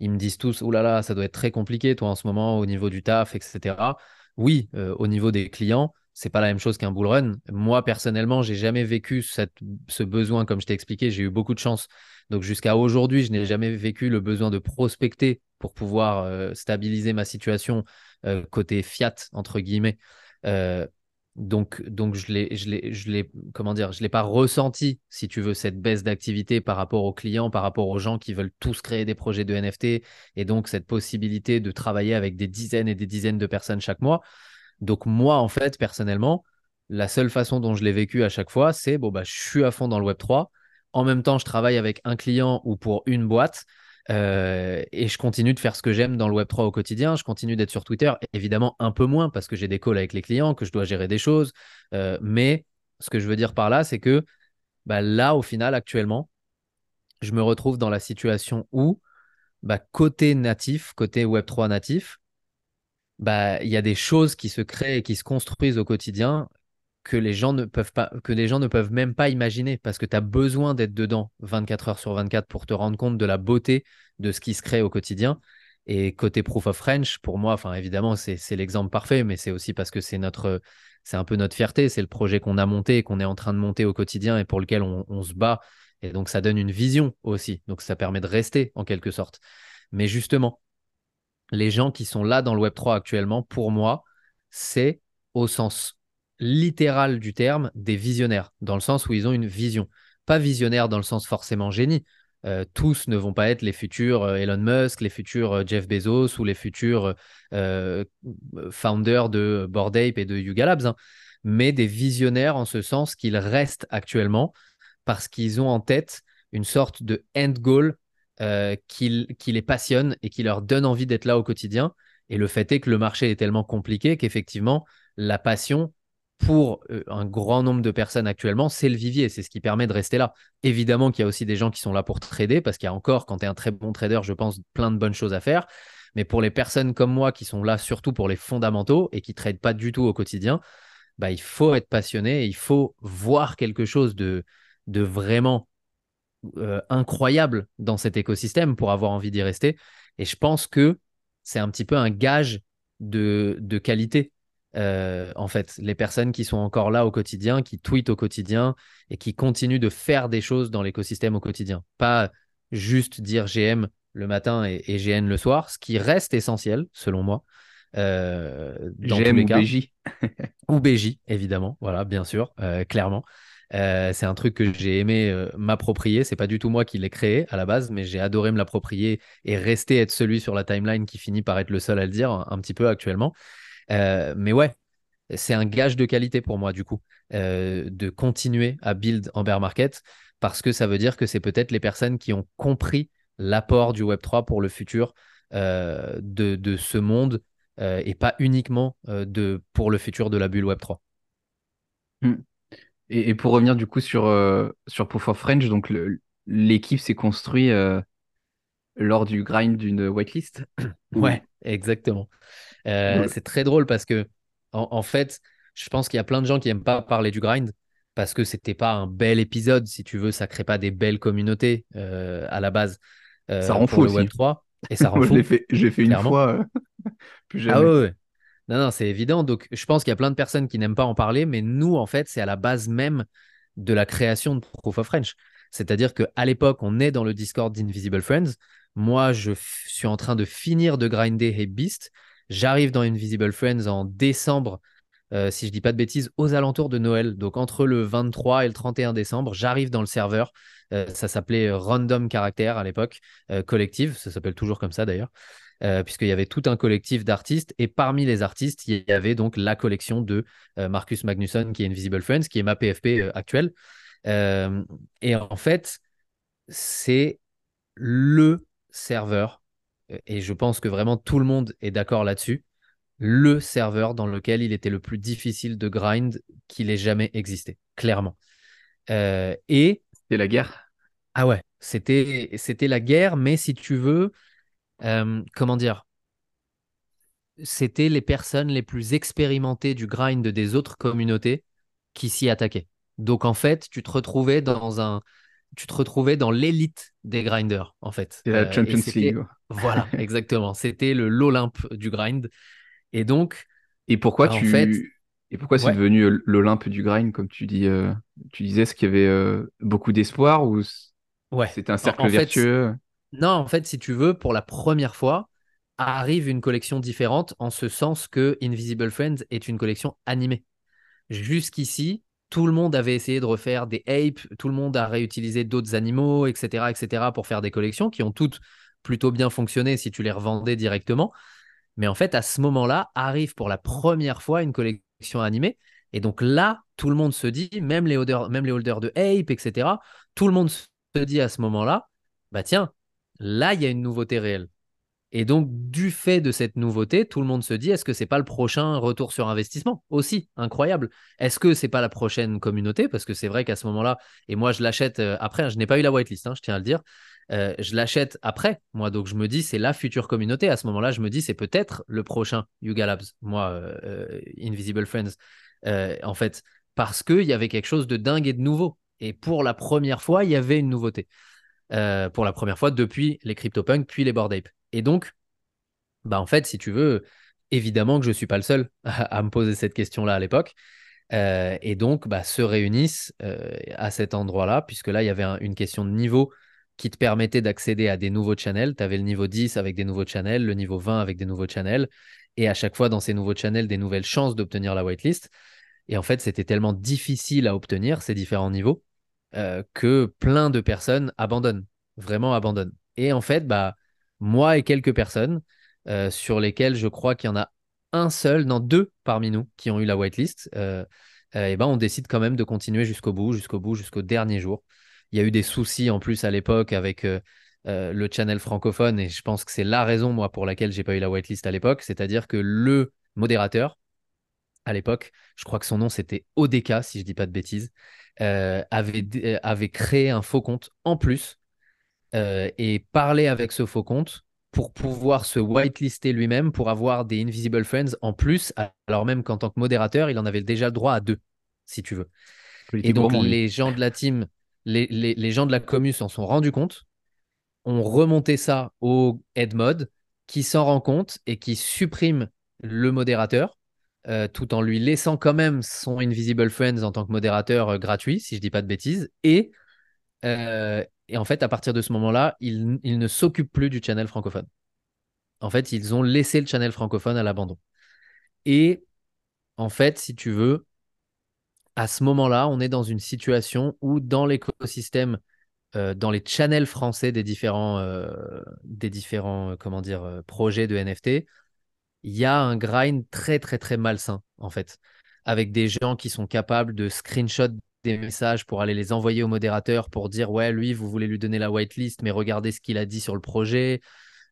ils me disent tous, oh là là, ça doit être très compliqué, toi, en ce moment, au niveau du taf, etc. Oui, euh, au niveau des clients, c'est pas la même chose qu'un bull run. Moi, personnellement, j'ai jamais vécu ce besoin, comme je t'ai expliqué, j'ai eu beaucoup de chance. Donc, jusqu'à aujourd'hui, je n'ai jamais vécu le besoin de prospecter pour pouvoir euh, stabiliser ma situation euh, côté fiat, entre guillemets. Donc, donc je l'ai, je l'ai, je l'ai, comment dire, je l'ai pas ressenti, si tu veux, cette baisse d'activité par rapport aux clients, par rapport aux gens qui veulent tous créer des projets de NFT et donc cette possibilité de travailler avec des dizaines et des dizaines de personnes chaque mois. Donc moi, en fait, personnellement, la seule façon dont je l'ai vécu à chaque fois, c'est bon, bah, je suis à fond dans le Web 3. En même temps, je travaille avec un client ou pour une boîte. Euh, et je continue de faire ce que j'aime dans le Web 3 au quotidien. Je continue d'être sur Twitter, évidemment un peu moins parce que j'ai des calls avec les clients, que je dois gérer des choses. Euh, mais ce que je veux dire par là, c'est que bah, là, au final, actuellement, je me retrouve dans la situation où, bah, côté natif, côté Web 3 natif, bah, il y a des choses qui se créent et qui se construisent au quotidien que les gens ne peuvent pas, que les gens ne peuvent même pas imaginer parce que tu as besoin d'être dedans 24 heures sur 24 pour te rendre compte de la beauté de ce qui se crée au quotidien. Et côté Proof of French, pour moi, enfin évidemment, c'est l'exemple parfait, mais c'est aussi parce que c'est notre, c'est un peu notre fierté, c'est le projet qu'on a monté, qu'on est en train de monter au quotidien et pour lequel on, on se bat. Et donc ça donne une vision aussi, donc ça permet de rester en quelque sorte. Mais justement, les gens qui sont là dans le Web3 actuellement, pour moi, c'est au sens littéral du terme des visionnaires, dans le sens où ils ont une vision. Pas visionnaire dans le sens forcément génie. Euh, tous ne vont pas être les futurs euh, Elon Musk, les futurs euh, Jeff Bezos ou les futurs founders de Bored Ape et de Yuga Labs, hein. mais des visionnaires en ce sens qu'ils restent actuellement parce qu'ils ont en tête une sorte de end goal euh, qui, les passionne et qui leur donne envie d'être là au quotidien. Et le fait est que le marché est tellement compliqué qu'effectivement, la passion pour euh, un grand nombre de personnes actuellement, c'est le vivier, c'est ce qui permet de rester là. Évidemment qu'il y a aussi des gens qui sont là pour trader, parce qu'il y a encore, quand tu es un très bon trader, je pense, plein de bonnes choses à faire. Mais pour les personnes comme moi qui sont là surtout pour les fondamentaux et qui ne tradent pas du tout au quotidien, bah, il faut être passionné il faut voir quelque chose de, vraiment euh, incroyable dans cet écosystème pour avoir envie d'y rester. Et je pense que c'est un petit peu un gage de qualité. Euh, en fait, les personnes qui sont encore là au quotidien, qui tweetent au quotidien et qui continuent de faire des choses dans l'écosystème au quotidien. Pas juste dire GM le matin et, GN le soir, ce qui reste essentiel selon moi. Euh, dans GM ou BJ. [laughs] ou BJ, évidemment, voilà, bien sûr, clairement. Euh, c'est un truc que j'ai aimé m'approprier. C'est pas du tout moi qui l'ai créé à la base, mais j'ai adoré me l'approprier et rester être celui sur la timeline qui finit par être le seul à le dire un, petit peu actuellement. Euh, mais ouais, c'est un gage de qualité pour moi du coup de continuer à build en bear market parce que ça veut dire que c'est peut-être les personnes qui ont compris l'apport du Web 3 pour le futur de, de, ce monde et pas uniquement de, pour le futur de la bulle Web 3. Et, pour revenir du coup sur, euh, sur Proof of French, donc l'équipe s'est construite euh, lors du grind d'une whitelist. Ouais, exactement. Euh, c'est très drôle parce que, en, fait, je pense qu'il y a plein de gens qui n'aiment pas parler du grind parce que c'était pas un bel épisode, si tu veux, ça crée pas des belles communautés à la base. ça rend fou le Web 3 [laughs] et ça rend fou. J'ai fait, une fois, [laughs] plus jamais. Ah ouais. Non, non, c'est évident. Donc, je pense qu'il y a plein de personnes qui n'aiment pas en parler, mais nous, en fait, c'est à la base même de la création de Proof of French. C'est-à-dire qu'à l'époque, on est dans le Discord d'Invisible Friends. moi, je suis en train de finir de grinder Hey Beast. J'arrive dans Invisible Friends en décembre, euh, si je dis pas de bêtises, aux alentours de Noël. Donc entre le 23 et le 31 décembre, j'arrive dans le serveur. Euh, ça s'appelait Random Character à l'époque, collective, ça s'appelle toujours comme ça d'ailleurs. puisqu'il y avait tout un collectif d'artistes, et parmi les artistes, il y avait donc la collection de Marcus Magnusson, qui est Invisible Friends, qui est ma PFP actuelle. et en fait, c'est le serveur, et je pense que vraiment tout le monde est d'accord là-dessus, le serveur dans lequel il était le plus difficile de grind qu'il ait jamais existé, clairement. Euh, et c'était la guerre. Ah ouais, c'était c'était la guerre, mais si tu veux, euh, comment dire, c'était les personnes les plus expérimentées du grind des autres communautés qui s'y attaquaient. Donc en fait, tu te retrouvais dans un tu te retrouvais dans l'élite des grinders, en fait. C'est la euh, Champions League. Voilà, [laughs] exactement. C'était le l'Olympe du grind. Et donc. Et pourquoi bah, tu. Fait... Et pourquoi c'est devenu euh, l'Olympe du grind, comme tu dis euh, Tu disais, est-ce qu'il y avait beaucoup d'espoir ou ouais. c'était un cercle vertueux? Non, en fait, si tu veux, pour la première fois, arrive une collection différente en ce sens que Invisible Friends est une collection animée. Jusqu'ici, tout le monde avait essayé de refaire des apes, tout le monde a réutilisé d'autres animaux, etc., etc., pour faire des collections qui ont toutes plutôt bien fonctionné si tu les revendais directement. Mais en fait, à ce moment-là, arrive pour la première fois une collection animée. Et donc là, tout le monde se dit, même les, holders, même les holders de ape, etc., tout le monde se dit à ce moment-là, bah tiens, là, il y a une nouveauté réelle. Et donc, du fait de cette nouveauté, tout le monde se dit est-ce que c'est pas le prochain retour sur investissement? Aussi, incroyable. Est-ce que c'est pas la prochaine communauté? Parce que c'est vrai qu'à ce moment-là, et moi je l'achète euh, après, hein, je n'ai pas eu la whitelist, hein, je tiens à le dire. Euh, je l'achète après, moi, donc je me dis c'est la future communauté. À ce moment-là, je me dis c'est peut-être le prochain Yuga Labs, moi, euh, Invisible Friends, en fait, parce qu'il y avait quelque chose de dingue et de nouveau. Et pour la première fois, il y avait une nouveauté. pour la première fois depuis les CryptoPunk, puis les Bored Ape. Et donc, bah en fait, si tu veux, évidemment que je ne suis pas le seul [laughs] à, me poser cette question-là à l'époque. Euh, et donc, bah, se réunissent euh, à cet endroit-là, puisque là, il y avait une question de niveau qui te permettait d'accéder à des nouveaux channels. Tu avais le niveau 10 avec des nouveaux channels, le niveau 20 avec des nouveaux channels, et à chaque fois dans ces nouveaux channels, des nouvelles chances d'obtenir la whitelist. Et en fait, c'était tellement difficile à obtenir ces différents niveaux euh, que plein de personnes abandonnent, vraiment abandonnent. Et en fait, bah, moi et quelques personnes, euh, sur lesquelles je crois qu'il y en a un seul, non deux parmi nous qui ont eu la whitelist, euh, euh, et ben on décide quand même de continuer jusqu'au bout, jusqu'au bout, jusqu'au dernier jour. Il y a eu des soucis en plus à l'époque avec le channel francophone, et je pense que c'est la raison, pour laquelle j'ai pas eu la whitelist à l'époque, c'est-à-dire que le modérateur, à l'époque, je crois que son nom c'était ODK, si je dis pas de bêtises, avait, avait créé un faux compte en plus euh, et parler avec ce faux compte pour pouvoir se whitelister lui-même pour avoir des Invisible Friends en plus, alors même qu'en tant que modérateur, il en avait déjà le droit à deux, si tu veux. Et donc, les gens de la team, les, les, gens de la commu s'en sont rendus compte, ont remonté ça au head mode, qui s'en rend compte et qui supprime le modérateur, euh, tout en lui laissant quand même son Invisible Friends en tant que modérateur euh, gratuit, si je dis pas de bêtises, et, et en fait, à partir de ce moment-là, ils, ne s'occupent plus du channel francophone. En fait, ils ont laissé le channel francophone à l'abandon. Et en fait, si tu veux, à ce moment-là, on est dans une situation où dans l'écosystème, euh, dans les channels français des différents, euh, des différents euh, comment dire, projets de NFT, il y a un grind très, très, très malsain, en fait, avec des gens qui sont capables de screenshot des messages pour aller les envoyer au modérateur pour dire ouais lui vous voulez lui donner la whitelist mais regardez ce qu'il a dit sur le projet.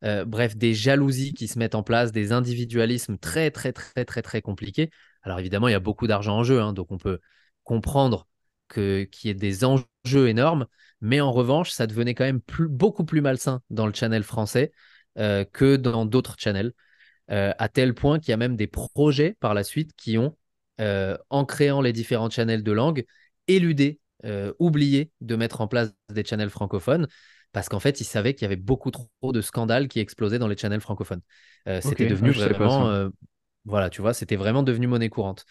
Euh, bref des jalousies qui se mettent en place des individualismes très très très très très compliqués. Alors évidemment il y a beaucoup d'argent en jeu hein, donc on peut comprendre qu'il y ait des enjeux énormes. Mais en revanche ça devenait quand même beaucoup plus malsain dans le channel français euh, que dans d'autres channels euh, à tel point qu'il y a même des projets par la suite qui ont en créant les différents channels de langue éludé, euh, oublié de mettre en place des channels francophones parce qu'en fait, ils savaient qu'il y avait beaucoup trop de scandales qui explosaient dans les channels francophones. Euh, c'était devenu ah, vraiment, euh, voilà, tu vois, c'était vraiment devenu monnaie courante.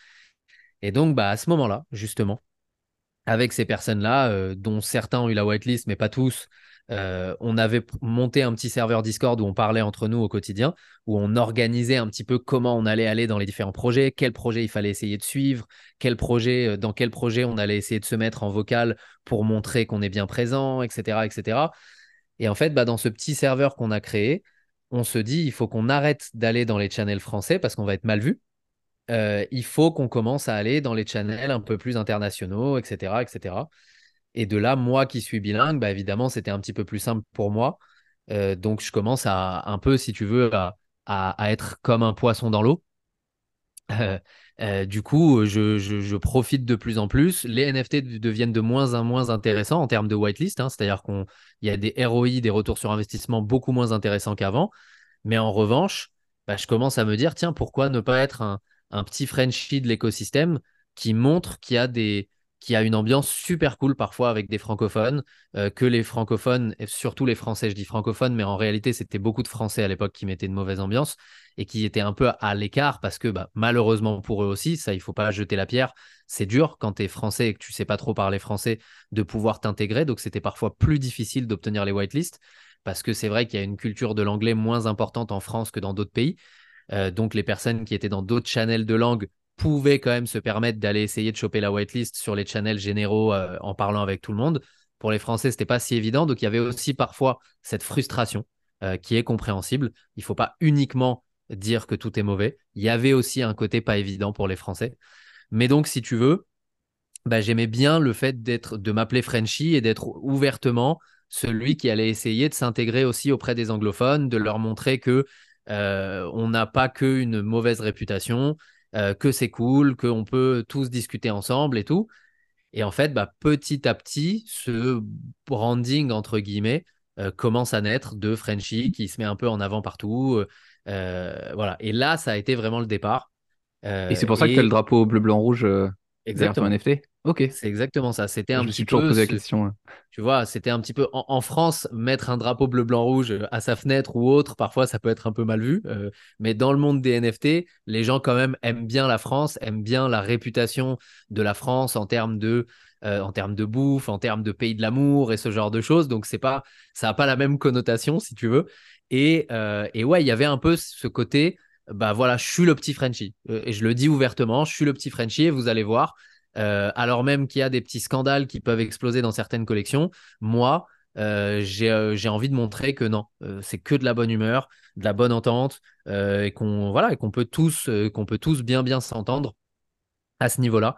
Et donc, bah, à ce moment-là, justement, avec ces personnes-là, dont certains ont eu la whitelist, mais pas tous, euh, on avait monté un petit serveur Discord où on parlait entre nous au quotidien, où on organisait un petit peu comment on allait aller dans les différents projets, quel projet il fallait essayer de suivre, quel projet, euh, dans quel projet on allait essayer de se mettre en vocal pour montrer qu'on est bien présent, etc., etc. Et en fait, bah, dans ce petit serveur qu'on a créé, on se dit il faut qu'on arrête d'aller dans les channels français parce qu'on va être mal vu. Euh, il faut qu'on commence à aller dans les channels un peu plus internationaux, etc., etc. Et de là, moi qui suis bilingue, bah, évidemment, c'était un petit peu plus simple pour moi. Euh, donc, je commence à un peu, si tu veux, à, être comme un poisson dans l'eau. Euh, du coup, je, profite de plus en plus. Les NFT deviennent de moins en moins intéressants en termes de whitelist, hein. c'est-à-dire qu'il y a des ROI, des retours sur investissement beaucoup moins intéressants qu'avant. Mais en revanche, bah, je commence à me dire, tiens, pourquoi ne pas être un, un petit Frenchie de l'écosystème qui montre qu'il y a des qui a une ambiance super cool parfois avec des francophones, euh, que les francophones, et surtout les Français, je dis francophones, mais en réalité c'était beaucoup de Français à l'époque qui mettaient une mauvaise ambiance et qui étaient un peu à l'écart parce que bah, malheureusement pour eux aussi, ça il faut pas jeter la pierre, c'est dur quand tu es français et que tu sais pas trop parler français de pouvoir t'intégrer, donc c'était parfois plus difficile d'obtenir les whitelists parce que c'est vrai qu'il y a une culture de l'anglais moins importante en France que dans d'autres pays. Euh, donc les personnes qui étaient dans d'autres channels de langue pouvaient quand même se permettre d'aller essayer de choper la whitelist sur les channels généraux euh, en parlant avec tout le monde. Pour les Français, ce n'était pas si évident, donc il y avait aussi parfois cette frustration euh, qui est compréhensible. Il ne faut pas uniquement dire que tout est mauvais. Il y avait aussi un côté pas évident pour les Français. Mais donc, si tu veux, bah, j'aimais bien le fait d'être, de m'appeler Frenchy et d'être ouvertement celui qui allait essayer de s'intégrer aussi auprès des anglophones, de leur montrer que euh, on n'a pas qu'une mauvaise réputation, euh, que c'est cool, qu'on peut tous discuter ensemble et tout. Et en fait, bah, petit à petit, ce branding, entre guillemets, euh, commence à naître de Frenchy qui se met un peu en avant partout. voilà. Et là, ça a été vraiment le départ. et c'est pour ça que tu as le drapeau bleu-blanc-rouge Exactement. NFT Ok. C'est exactement ça. C'était un je me suis toujours posé la question. Hein. Tu vois, c'était un petit peu en, France, mettre un drapeau bleu, blanc, rouge euh, à sa fenêtre ou autre, parfois ça peut être un peu mal vu. Euh, mais dans le monde des NFT, les gens quand même aiment bien la France, aiment bien la réputation de la France en termes de, euh, en termes de bouffe, en termes de pays de l'amour et ce genre de choses. Donc c'est pas, ça n'a pas la même connotation si tu veux. Et, et ouais, il y avait un peu ce côté bah voilà, je suis le petit Frenchie. Euh, et je le dis ouvertement, je suis le petit Frenchie et vous allez voir, euh, alors même qu'il y a des petits scandales qui peuvent exploser dans certaines collections, moi, euh, j'ai envie de montrer que non, c'est que de la bonne humeur, de la bonne entente, et qu'on voilà, qu'on peut tous, qu'on peut tous bien bien s'entendre à ce niveau-là.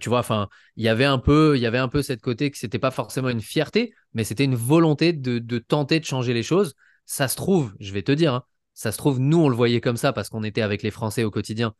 tu vois, enfin, il y avait un peu, il y avait un peu cette côté que c'était pas forcément une fierté, mais c'était une volonté de, de, tenter de changer les choses. Ça se trouve, je vais te dire, hein, ça se trouve, nous, on le voyait comme ça parce qu'on était avec les Français au quotidien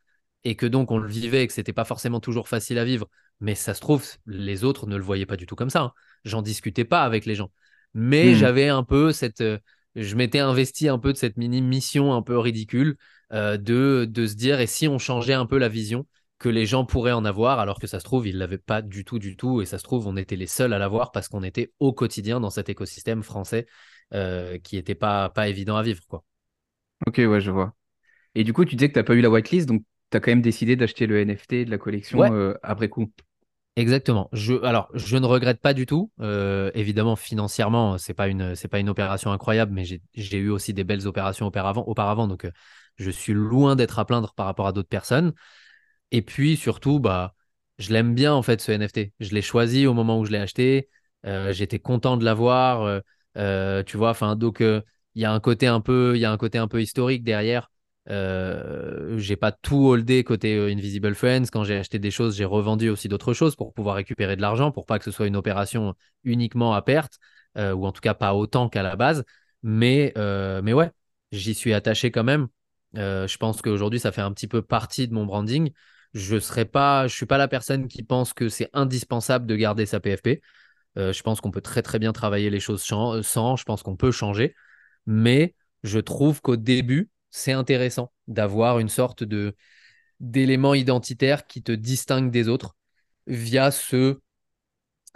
et que donc on le vivait et que c'était pas forcément toujours facile à vivre. Mais ça se trouve, les autres ne le voyaient pas du tout comme ça. Hein. J'en discutais pas avec les gens. Mais hmm. j'avais un peu cette. Euh, je m'étais investi un peu de cette mini mission un peu ridicule euh, de, de se dire et si on changeait un peu la vision que les gens pourraient en avoir, alors que ça se trouve, ils ne l'avaient pas du tout, du tout, et ça se trouve, on était les seuls à l'avoir parce qu'on était au quotidien dans cet écosystème français euh, qui n'était pas, pas évident à vivre. quoi. Ok, ouais, je vois. Et du coup, tu disais que tu n'as pas eu la whitelist, donc tu as quand même décidé d'acheter le NFT de la collection euh, après coup. Exactement. Je, alors, je ne regrette pas du tout. Euh, évidemment, financièrement, c'est pas une, c'est pas une opération incroyable, mais j'ai eu aussi des belles opérations auparavant, auparavant donc euh, je suis loin d'être à plaindre par rapport à d'autres personnes. Et puis surtout, bah, je l'aime bien en fait ce NFT. Je l'ai choisi au moment où je l'ai acheté. J'étais content de l'avoir. tu vois, enfin, donc il y a un côté un peu, il y a un côté un peu historique derrière. Euh, j'ai pas tout holdé côté euh, Invisible Friends. Quand j'ai acheté des choses, j'ai revendu aussi d'autres choses pour pouvoir récupérer de l'argent, pour pas que ce soit une opération uniquement à perte, euh, ou en tout cas pas autant qu'à la base. Mais, euh, mais ouais, j'y suis attaché quand même. je pense qu'aujourd'hui, ça fait un petit peu partie de mon branding. Je serais pas, je suis pas la personne qui pense que c'est indispensable de garder sa PFP. je pense qu'on peut très très bien travailler les choses sans. Je pense qu'on peut changer mais je trouve qu'au début, c'est intéressant d'avoir une sorte de d'élément identitaire qui te distingue des autres via ce,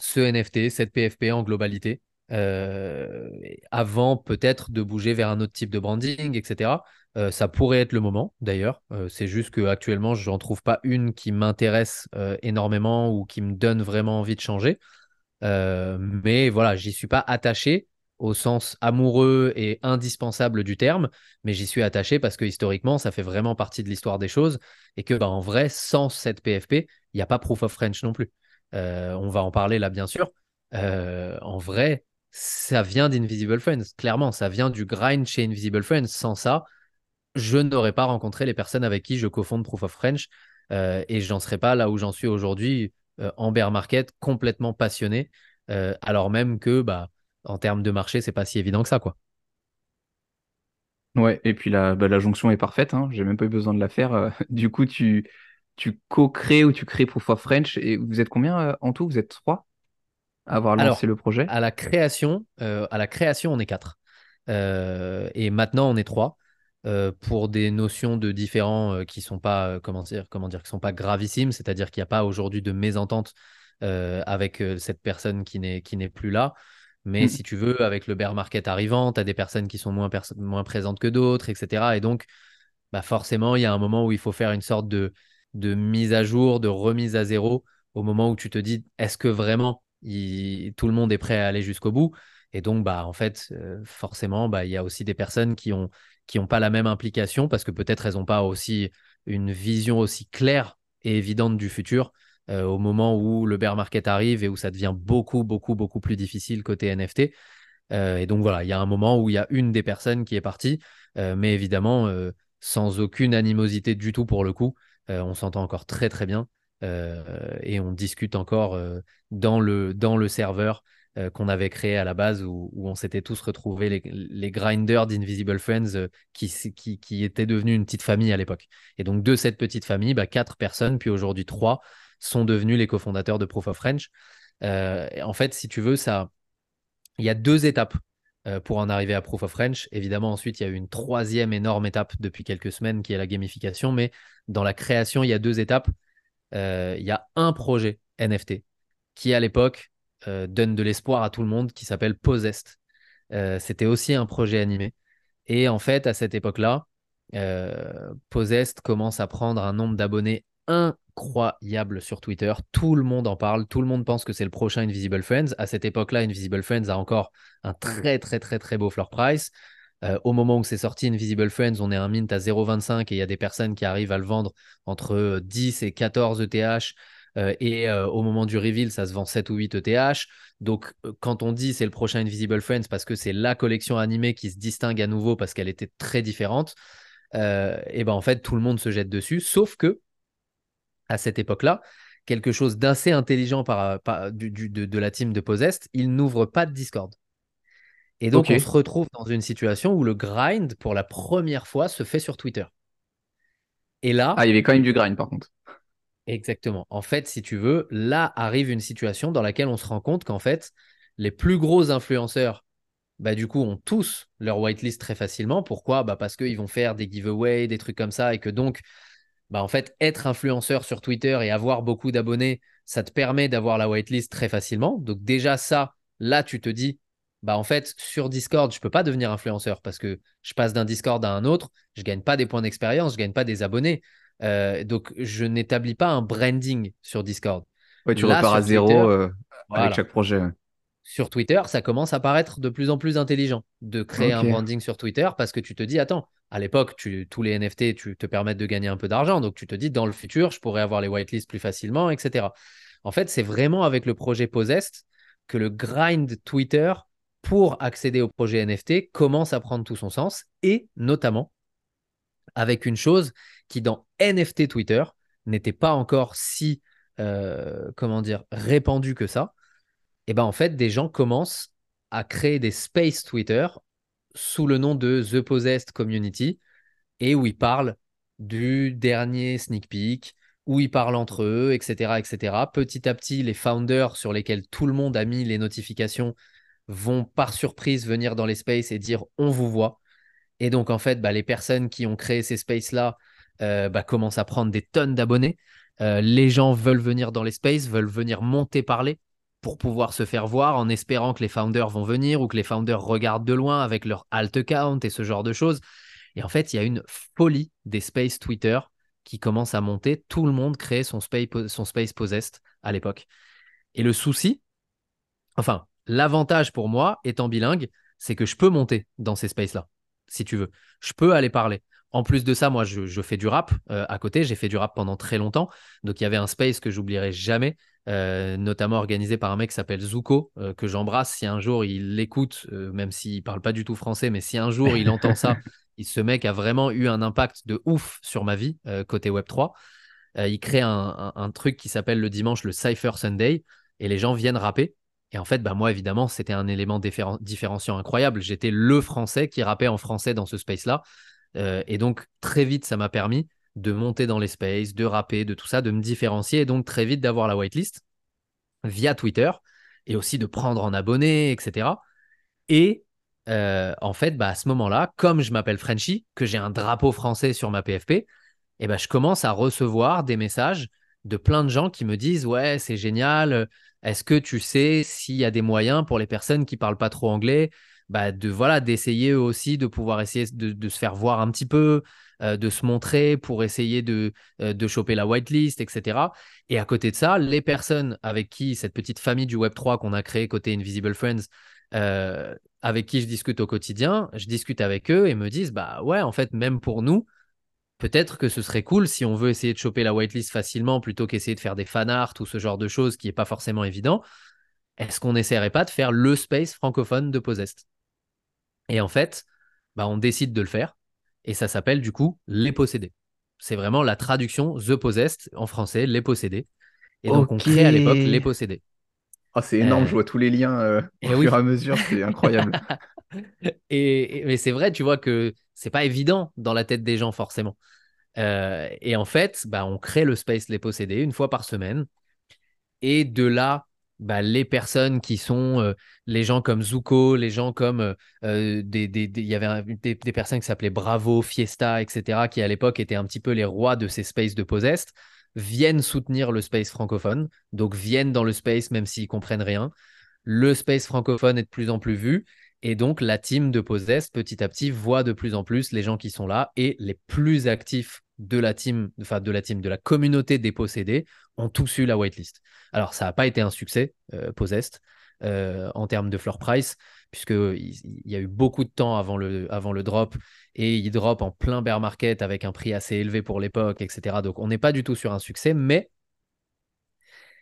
ce NFT, cette PFP en globalité, euh, avant peut-être de bouger vers un autre type de branding, etc. Euh, ça pourrait être le moment d'ailleurs. Euh, c'est juste qu'actuellement, je n'en trouve pas une qui m'intéresse énormément ou qui me donne vraiment envie de changer. mais voilà, j'y suis pas attaché au sens amoureux et indispensable du terme, mais j'y suis attaché parce que historiquement, ça fait vraiment partie de l'histoire des choses et que bah, en vrai, sans cette PFP, il n'y a pas Proof of French non plus. Euh, on va en parler là, bien sûr. Euh, en vrai, ça vient d'Invisible Friends. Clairement, ça vient du grind chez Invisible Friends. Sans ça, je n'aurais pas rencontré les personnes avec qui je cofonde Proof of French euh, et je n'en serais pas là où j'en suis aujourd'hui en bear market, complètement passionné, alors même que bah, en termes de marché, c'est pas si évident que ça, quoi. Ouais, et puis la, bah, la jonction est parfaite, hein, j'ai même pas eu besoin de la faire. [laughs] du coup, tu, tu co-crées ou tu crées Proof of French, et vous êtes combien en tout? Vous êtes trois à avoir lancé le projet? à la création, à la création, on est quatre. et maintenant, on est trois. Euh, pour des notions de différents euh, qui sont pas euh, comment dire comment dire qui sont pas gravissimes, c'est-à-dire qu'il n'y a pas aujourd'hui de mésentente avec cette personne qui n'est qui n'est plus là. Mais mm. si tu veux, avec le bear market arrivant, tu as des personnes qui sont moins, moins présentes que d'autres, etc. Et donc, bah forcément, il y a un moment où il faut faire une sorte de, de mise à jour, de remise à zéro, au moment où tu te dis, est-ce que vraiment tout le monde est prêt à aller jusqu'au bout? Et donc, bah, en fait, forcément, bah, il y a aussi des personnes qui ont, qui n'ont pas la même implication parce que peut-être elles n'ont pas aussi une vision aussi claire et évidente du futur euh, au moment où le bear market arrive et où ça devient beaucoup, beaucoup, beaucoup plus difficile côté NFT. Euh, et donc voilà, il y a un moment où il y a une des personnes qui est partie, euh, mais évidemment sans aucune animosité du tout pour le coup. on s'entend encore très très bien et on discute encore dans, le, dans le serveur qu'on avait créé à la base où, on s'était tous retrouvés, les, grinders d'Invisible Friends euh, qui, qui, étaient devenus une petite famille à l'époque. Et donc de cette petite famille, bah, quatre personnes, puis aujourd'hui trois, sont devenus les cofondateurs de Proof of French. Euh, en fait, si tu veux, ça, il y a deux étapes pour en arriver à Proof of French. Évidemment, ensuite, il y a une troisième énorme étape depuis quelques semaines qui est la gamification. Mais dans la création, il y a deux étapes. il y a un projet NFT qui, à l'époque, euh, donne de l'espoir à tout le monde qui s'appelle Possessed. Euh, c'était aussi un projet animé. Et en fait, à cette époque-là, euh, Possessed commence à prendre un nombre d'abonnés incroyable sur Twitter. Tout le monde en parle. Tout le monde pense que c'est le prochain Invisible Friends. À cette époque-là, Invisible Friends a encore un très, très, très, très beau floor price. au moment où c'est sorti, Invisible Friends, on est un mint à 0,25 et il y a des personnes qui arrivent à le vendre entre 10 et 14 ETH. Euh, et euh, au moment du reveal, ça se vend 7 ou 8 ETH. Donc, euh, quand on dit c'est le prochain Invisible Friends parce que c'est la collection animée qui se distingue à nouveau parce qu'elle était très différente, et ben en fait, tout le monde se jette dessus. Sauf que, à cette époque-là, quelque chose d'assez intelligent par, de, la team de Possessed, il n'ouvre pas de Discord. Et donc, on se retrouve dans une situation où le grind, pour la première fois, se fait sur Twitter. Et là. Ah, il y avait quand même du grind, par contre. Exactement. En fait, si tu veux, là arrive une situation dans laquelle on se rend compte qu'en fait, les plus gros influenceurs, bah, du coup, ont tous leur whitelist très facilement. Pourquoi? Bah, Parce qu'ils vont faire des giveaways, des trucs comme ça, et que donc, bah, en fait, être influenceur sur Twitter et avoir beaucoup d'abonnés, ça te permet d'avoir la whitelist très facilement. Donc déjà, ça, là, tu te dis, bah en fait, sur Discord, je ne peux pas devenir influenceur parce que je passe d'un Discord à un autre, je ne gagne pas des points d'expérience, je ne gagne pas des abonnés. Euh, donc, je n'établis pas un branding sur Discord. Ouais, tu repars à zéro euh, avec chaque projet. Sur Twitter, ça commence à paraître de plus en plus intelligent de créer un branding sur Twitter parce que tu te dis, attends, à l'époque, tous les NFT tu te permettent de gagner un peu d'argent. Donc, tu te dis, dans le futur, je pourrais avoir les whitelists plus facilement, etc. En fait, c'est vraiment avec le projet Possessed que le grind Twitter pour accéder au projet NFT commence à prendre tout son sens et notamment avec une chose qui dans NFT Twitter n'était pas encore si euh, comment dire répandu que ça. Et ben en fait, des gens commencent à créer des space Twitter sous le nom de The Possessed Community et où ils parlent du dernier sneak peek, où ils parlent entre eux, etc., etc. Petit à petit, les founders sur lesquels tout le monde a mis les notifications vont par surprise venir dans les spaces et dire on vous voit. Et donc, en fait, bah, les personnes qui ont créé ces spaces-là euh, bah, commencent à prendre des tonnes d'abonnés. Euh, les gens veulent venir dans les spaces, veulent venir monter parler pour pouvoir se faire voir en espérant que les founders vont venir ou que les founders regardent de loin avec leur alt account et ce genre de choses. Et en fait, il y a une folie des space Twitter qui commence à monter. Tout le monde crée son space, son space possessed à l'époque. Et le souci, enfin, l'avantage pour moi étant bilingue, c'est que je peux monter dans ces spaces-là, si tu veux. Je peux aller parler. En plus de ça, moi, je, fais du rap euh, à côté. J'ai fait du rap pendant très longtemps. Donc, il y avait un space que j'oublierai jamais, euh, notamment organisé par un mec qui s'appelle Zuko, euh, que j'embrasse. Si un jour il l'écoute, même s'il parle pas du tout français, mais si un jour il entend ça, [laughs] ce mec a vraiment eu un impact de ouf sur ma vie côté Web3. il crée un, truc qui s'appelle le dimanche le Cypher Sunday et les gens viennent rapper. Et en fait, bah, moi, évidemment, c'était un élément différenciant incroyable. J'étais le français qui rappait en français dans ce space-là. Euh, et donc, très vite, ça m'a permis de monter dans les spaces, de rapper, de tout ça, de me différencier et donc très vite d'avoir la whitelist via Twitter et aussi de prendre en abonné, etc. Et euh, en fait, bah, à ce moment-là, comme je m'appelle Frenchy, que j'ai un drapeau français sur ma PFP, et bah, je commence à recevoir des messages de plein de gens qui me disent Ouais, c'est génial. Est-ce que tu sais s'il y a des moyens pour les personnes qui parlent pas trop anglais bah, de voilà d'essayer aussi de pouvoir essayer de, se faire voir un petit peu, de se montrer pour essayer de, euh, de choper la whitelist, etc. Et à côté de ça, les personnes avec qui cette petite famille du Web 3 qu'on a créée côté Invisible Friends, euh, avec qui je discute au quotidien, je discute avec eux et me disent bah ouais en fait même pour nous peut-être que ce serait cool si on veut essayer de choper la whitelist facilement plutôt qu'essayer de faire des fan art ou ce genre de choses qui n'est pas forcément évident. Est-ce qu'on n'essaierait pas de faire le space francophone de Posest et en fait, bah, on décide de le faire. Et ça s'appelle du coup Les Possédés. C'est vraiment la traduction The Possessed en français, Les Possédés. Et donc, on crée à l'époque Les Possédés. Oh, c'est énorme, je vois tous les liens euh, [laughs] au fur et à mesure, c'est [laughs] incroyable. et, mais c'est vrai, tu vois que c'est pas évident dans la tête des gens forcément. Euh, et en fait, bah, on crée le space Les Possédés une fois par semaine. Et de là bah, les personnes qui sont euh, les gens comme Zuko, les gens comme euh, euh, des, il y avait des, personnes qui s'appelaient Bravo, Fiesta, etc., qui à l'époque étaient un petit peu les rois de ces spaces de Posest, viennent soutenir le space francophone, donc viennent dans le space même s'ils comprennent rien. Le space francophone est de plus en plus vu. Et donc, la team de Posest, petit à petit, voit de plus en plus les gens qui sont là et les plus actifs de la team, enfin de la team, de la communauté des possédés ont tous eu la whitelist. Alors, ça n'a pas été un succès, euh, Posest, euh, en termes de floor price, puisqu'il y a eu beaucoup de temps avant le, avant le drop et il drop en plein bear market avec un prix assez élevé pour l'époque, etc. Donc, on n'est pas du tout sur un succès, mais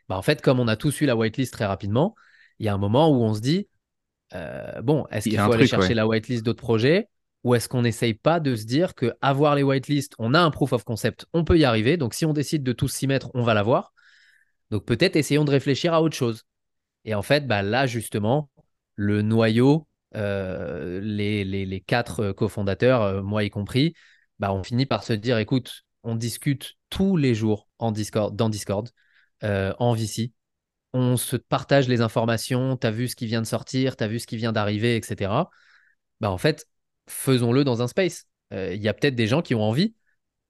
bah, en fait, comme on a tous eu la whitelist très rapidement, il y a un moment où on se dit euh, bon, est-ce qu'il faut aller chercher la whitelist d'autres projets? Ou est-ce qu'on n'essaye pas de se dire que avoir les whitelists, on a un proof of concept, on peut y arriver. Donc si on décide de tous s'y mettre, on va l'avoir. Donc peut-être essayons de réfléchir à autre chose. Et en fait, bah, là justement, le noyau, euh, les, quatre cofondateurs, euh, moi y compris, bah, on finit par se dire, écoute, on discute tous les jours en Discord, dans Discord, euh, en VC. On se partage les informations, tu as vu ce qui vient de sortir, tu as vu ce qui vient d'arriver, etc. Bah, en fait, faisons-le dans un space. Euh, il y a peut-être des gens qui ont envie,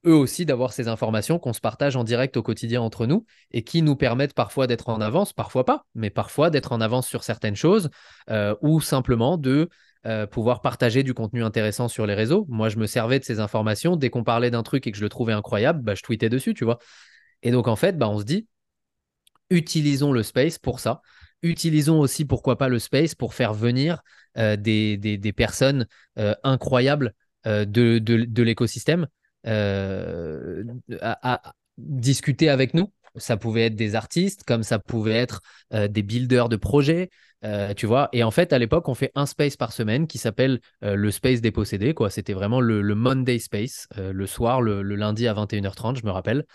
eux aussi, d'avoir ces informations qu'on se partage en direct au quotidien entre nous et qui nous permettent parfois d'être en avance, parfois pas, mais parfois d'être en avance sur certaines choses euh, ou simplement de euh, pouvoir partager du contenu intéressant sur les réseaux. Moi, je me servais de ces informations. Dès qu'on parlait d'un truc et que je le trouvais incroyable, bah, je tweetais dessus, tu vois. Et donc, en fait, bah, on se dit, utilisons le space pour ça. Utilisons aussi, pourquoi pas, le space pour faire venir euh, des, des, personnes euh, incroyables euh, de, de, l'écosystème à, discuter avec nous. Ça pouvait être des artistes, comme ça pouvait être des builders de projets, tu vois. Et en fait, à l'époque, on fait un space par semaine qui s'appelle le space des possédés. Quoi. C'était vraiment le, Monday space, le soir, le, le, lundi à 21h30, je me rappelle.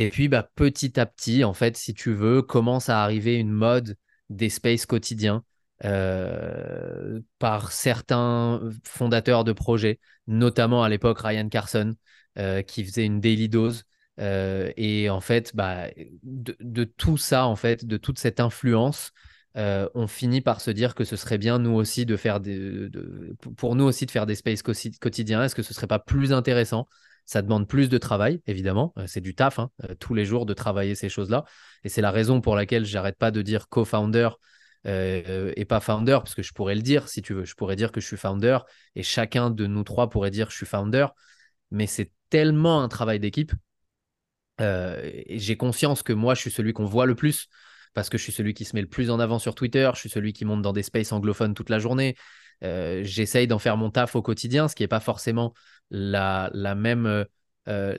Et puis, bah, petit à petit, en fait, si tu veux, commence à arriver une mode des spaces quotidiens euh, par certains fondateurs de projets, notamment à l'époque Ryan Carson, euh, qui faisait une daily dose. Euh, et en fait, bah, de, tout ça, en fait, de toute cette influence, on finit par se dire que ce serait bien nous aussi de faire pour nous aussi de faire des spaces quotidiens. Est-ce que ce serait pas plus intéressant ça demande plus de travail, évidemment. Euh, c'est du taf, hein, euh, tous les jours de travailler ces choses-là. Et c'est la raison pour laquelle j'arrête pas de dire co-founder euh, et pas founder, parce que je pourrais le dire si tu veux. Je pourrais dire que je suis founder et chacun de nous trois pourrait dire que je suis founder. Mais c'est tellement un travail d'équipe. J'ai conscience que moi, je suis celui qu'on voit le plus parce que je suis celui qui se met le plus en avant sur Twitter, je suis celui qui monte dans des spaces anglophones toute la journée, j'essaye d'en faire mon taf au quotidien, ce qui n'est pas forcément la, même euh,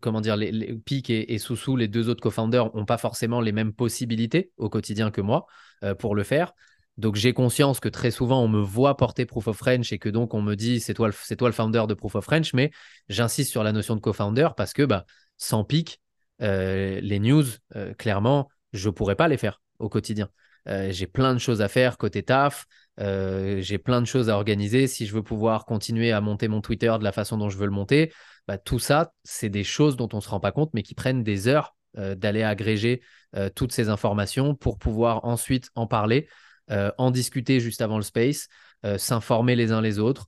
comment dire, les, les et, et Soussou, les deux autres co-founders, n'ont pas forcément les mêmes possibilités au quotidien que moi euh, pour le faire. Donc j'ai conscience que très souvent on me voit porter Proof of French et que donc on me dit c'est toi, le, toi le founder de Proof of French, mais j'insiste sur la notion de co-founder parce que bah, sans Pic, euh, les news, clairement, je ne pourrais pas les faire au quotidien. J'ai plein de choses à faire côté taf, j'ai plein de choses à organiser. Si je veux pouvoir continuer à monter mon Twitter de la façon dont je veux le monter, bah, tout ça, c'est des choses dont on ne se rend pas compte, mais qui prennent des heures euh, d'aller agréger euh, toutes ces informations pour pouvoir ensuite en parler, euh, en discuter juste avant le space, s'informer les uns les autres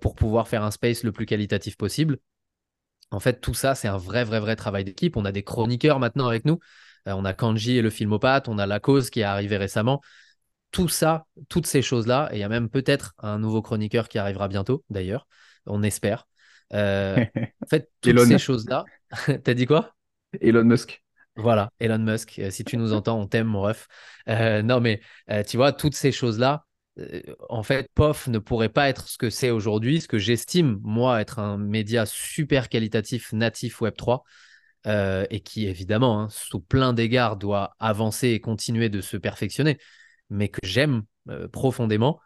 pour pouvoir faire un space le plus qualitatif possible. En fait, tout ça, c'est un vrai, vrai, vrai travail d'équipe. On a des chroniqueurs maintenant avec nous. On a Kanji et le filmopathe, on a La Cause qui est arrivé récemment. Tout ça, toutes ces choses-là, et il y a même peut-être un nouveau chroniqueur qui arrivera bientôt, d'ailleurs, on espère. Euh, [laughs] en fait, toutes ces choses-là. [laughs] T'as dit quoi? Elon Musk. Voilà, Elon Musk. Euh, si tu nous entends, on t'aime, mon ref. Euh, non, mais tu vois, toutes ces choses-là, en fait, POF ne pourrait pas être ce que c'est aujourd'hui, ce que j'estime, moi, être un média super qualitatif natif Web3. Et qui évidemment, hein, sous plein d'égards, doit avancer et continuer de se perfectionner, mais que j'aime profondément,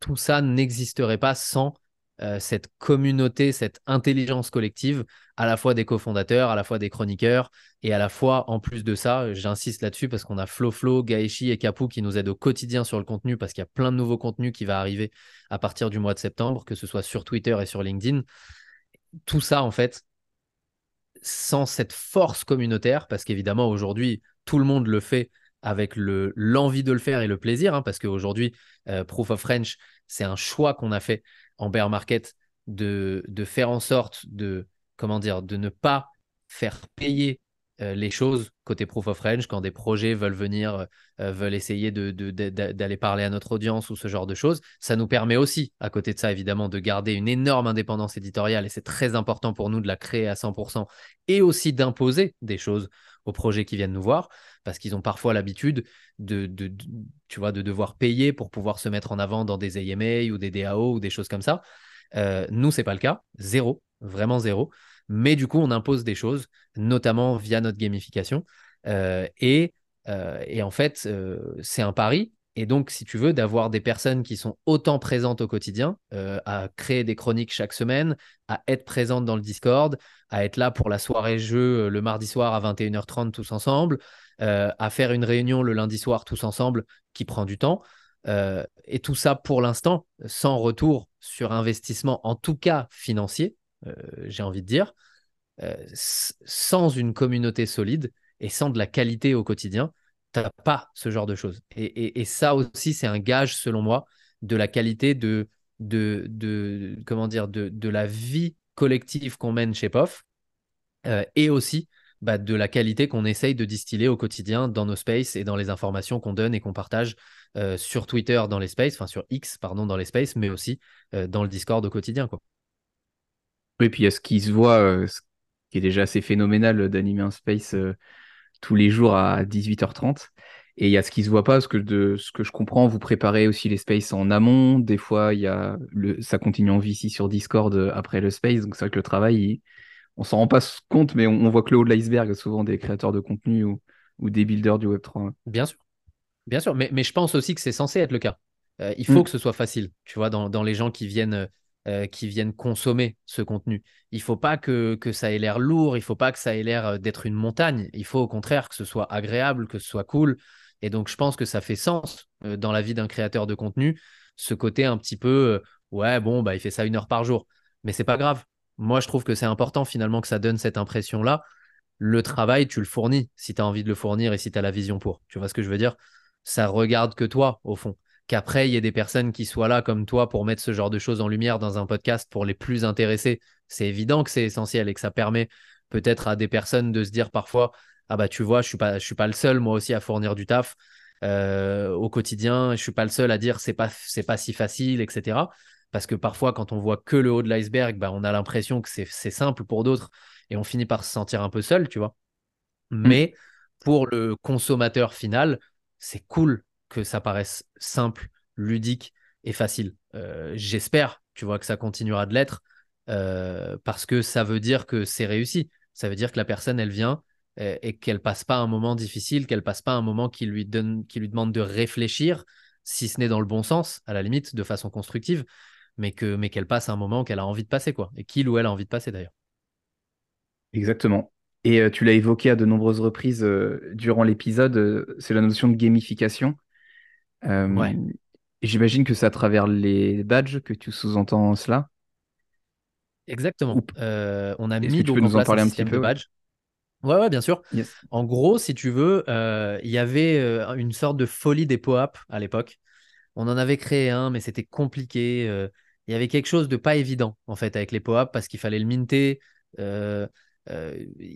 tout ça n'existerait pas sans euh, cette communauté, cette intelligence collective, à la fois des cofondateurs, à la fois des chroniqueurs, et à la fois, en plus de ça, j'insiste là-dessus parce qu'on a Flo Flo, Gaeshi et Kapu qui nous aident au quotidien sur le contenu parce qu'il y a plein de nouveaux contenus qui va arriver à partir du mois de septembre, que ce soit sur Twitter et sur LinkedIn. Tout ça, en fait, sans cette force communautaire, parce qu'évidemment, aujourd'hui, tout le monde le fait avec l'envie de le faire et le plaisir, hein, parce qu'aujourd'hui, euh, Proof of French, c'est un choix qu'on a fait en bear market de, de faire en sorte de, comment dire, de ne pas faire payer les choses côté proof of range quand des projets veulent venir, euh, veulent essayer d'aller de, de, parler à notre audience ou ce genre de choses. Ça nous permet aussi, à côté de ça évidemment, de garder une énorme indépendance éditoriale et c'est très important pour nous de la créer à 100% et aussi d'imposer des choses aux projets qui viennent nous voir parce qu'ils ont parfois l'habitude de, tu vois, de devoir payer pour pouvoir se mettre en avant dans des AMA ou des DAO ou des choses comme ça. Euh, nous, c'est pas le cas, zéro, vraiment zéro. Mais du coup, on impose des choses, notamment via notre gamification. Euh, et, euh, et, en fait, euh, c'est un pari. Et donc, si tu veux, d'avoir des personnes qui sont autant présentes au quotidien, à créer des chroniques chaque semaine, à être présentes dans le Discord, à être là pour la soirée jeu le mardi soir à 21h30 tous ensemble, à faire une réunion le lundi soir tous ensemble qui prend du temps. et tout ça pour l'instant, sans retour sur investissement, en tout cas financier, j'ai envie de dire, sans une communauté solide et sans de la qualité au quotidien, tu n'as pas ce genre de choses. Et, ça aussi, c'est un gage, selon moi, de la qualité de, de, de comment dire, de, la vie collective qu'on mène chez POF et aussi bah, de la qualité qu'on essaye de distiller au quotidien dans nos spaces et dans les informations qu'on donne et qu'on partage euh, sur Twitter dans les spaces, enfin sur X, pardon, dans les spaces, mais aussi euh, dans le Discord au quotidien. Quoi. Oui, puis il y a ce qui se voit, euh, ce qui est déjà assez phénoménal d'animer un space tous les jours à 18h30. Et il y a ce qui se voit pas, parce que de ce que je comprends, vous préparez aussi les spaces en amont. Des fois, il y a le, ça continue en vie ici sur Discord après le space. Donc c'est vrai que le travail, on s'en rend pas compte, mais on, voit que le haut de l'iceberg, souvent des créateurs de contenu ou, des builders du Web3. Bien sûr. Bien sûr, mais, je pense aussi que c'est censé être le cas. Euh, il faut mm. que ce soit facile, tu vois, dans, les gens qui viennent, euh, qui viennent consommer ce contenu. Il faut pas que, ça ait l'air lourd, il faut pas que ça ait l'air euh, d'être une montagne. Il faut au contraire que ce soit agréable, que ce soit cool. Et donc, je pense que ça fait sens dans la vie d'un créateur de contenu, ce côté un petit peu, ouais, bon, bah, il fait ça une heure par jour. Mais c'est pas grave. Moi, je trouve que c'est important finalement que ça donne cette impression-là. Le travail, tu le fournis si tu as envie de le fournir et si tu as la vision pour. Tu vois ce que je veux dire? Ça regarde que toi, au fond. Qu'après, il y ait des personnes qui soient là comme toi pour mettre ce genre de choses en lumière dans un podcast pour les plus intéressés. C'est évident que c'est essentiel et que ça permet peut-être à des personnes de se dire parfois Ah bah tu vois, je suis pas, je suis pas le seul moi aussi à fournir du taf. Euh, au quotidien, je suis pas le seul à dire c'est pas c'est pas si facile, etc. Parce que parfois, quand on voit que le haut de l'iceberg, bah, on a l'impression que c'est simple pour d'autres et on finit par se sentir un peu seul, tu vois. Mm. Mais pour le consommateur final, c'est cool que ça paraisse simple, ludique, est facile. J'espère, tu vois, que ça continuera de l'être parce que ça veut dire que c'est réussi. Ça veut dire que la personne, elle vient et, qu'elle passe pas un moment difficile, qu'elle passe pas un moment qui lui donne, qui lui demande de réfléchir, si ce n'est dans le bon sens, à la limite, de façon constructive, mais que mais qu'elle passe un moment qu'elle a envie de passer, quoi, et qu'il ou elle a envie de passer d'ailleurs. Exactement. Et euh, tu l'as évoqué à de nombreuses reprises euh, durant l'épisode, euh, c'est la notion de gamification. Ouais. J'imagine que c'est à travers les badges que tu sous-entends cela. Exactement. on a mis tu peux nous en parler un, petit peu, badge. Ouais, ouais, bien sûr. En gros, si tu veux, euh, il y avait euh, une sorte de folie des pop-up à l'époque. On en avait créé un, mais c'était compliqué. Euh, il y avait quelque chose de pas évident, en fait, avec les pop-up parce qu'il fallait le minter.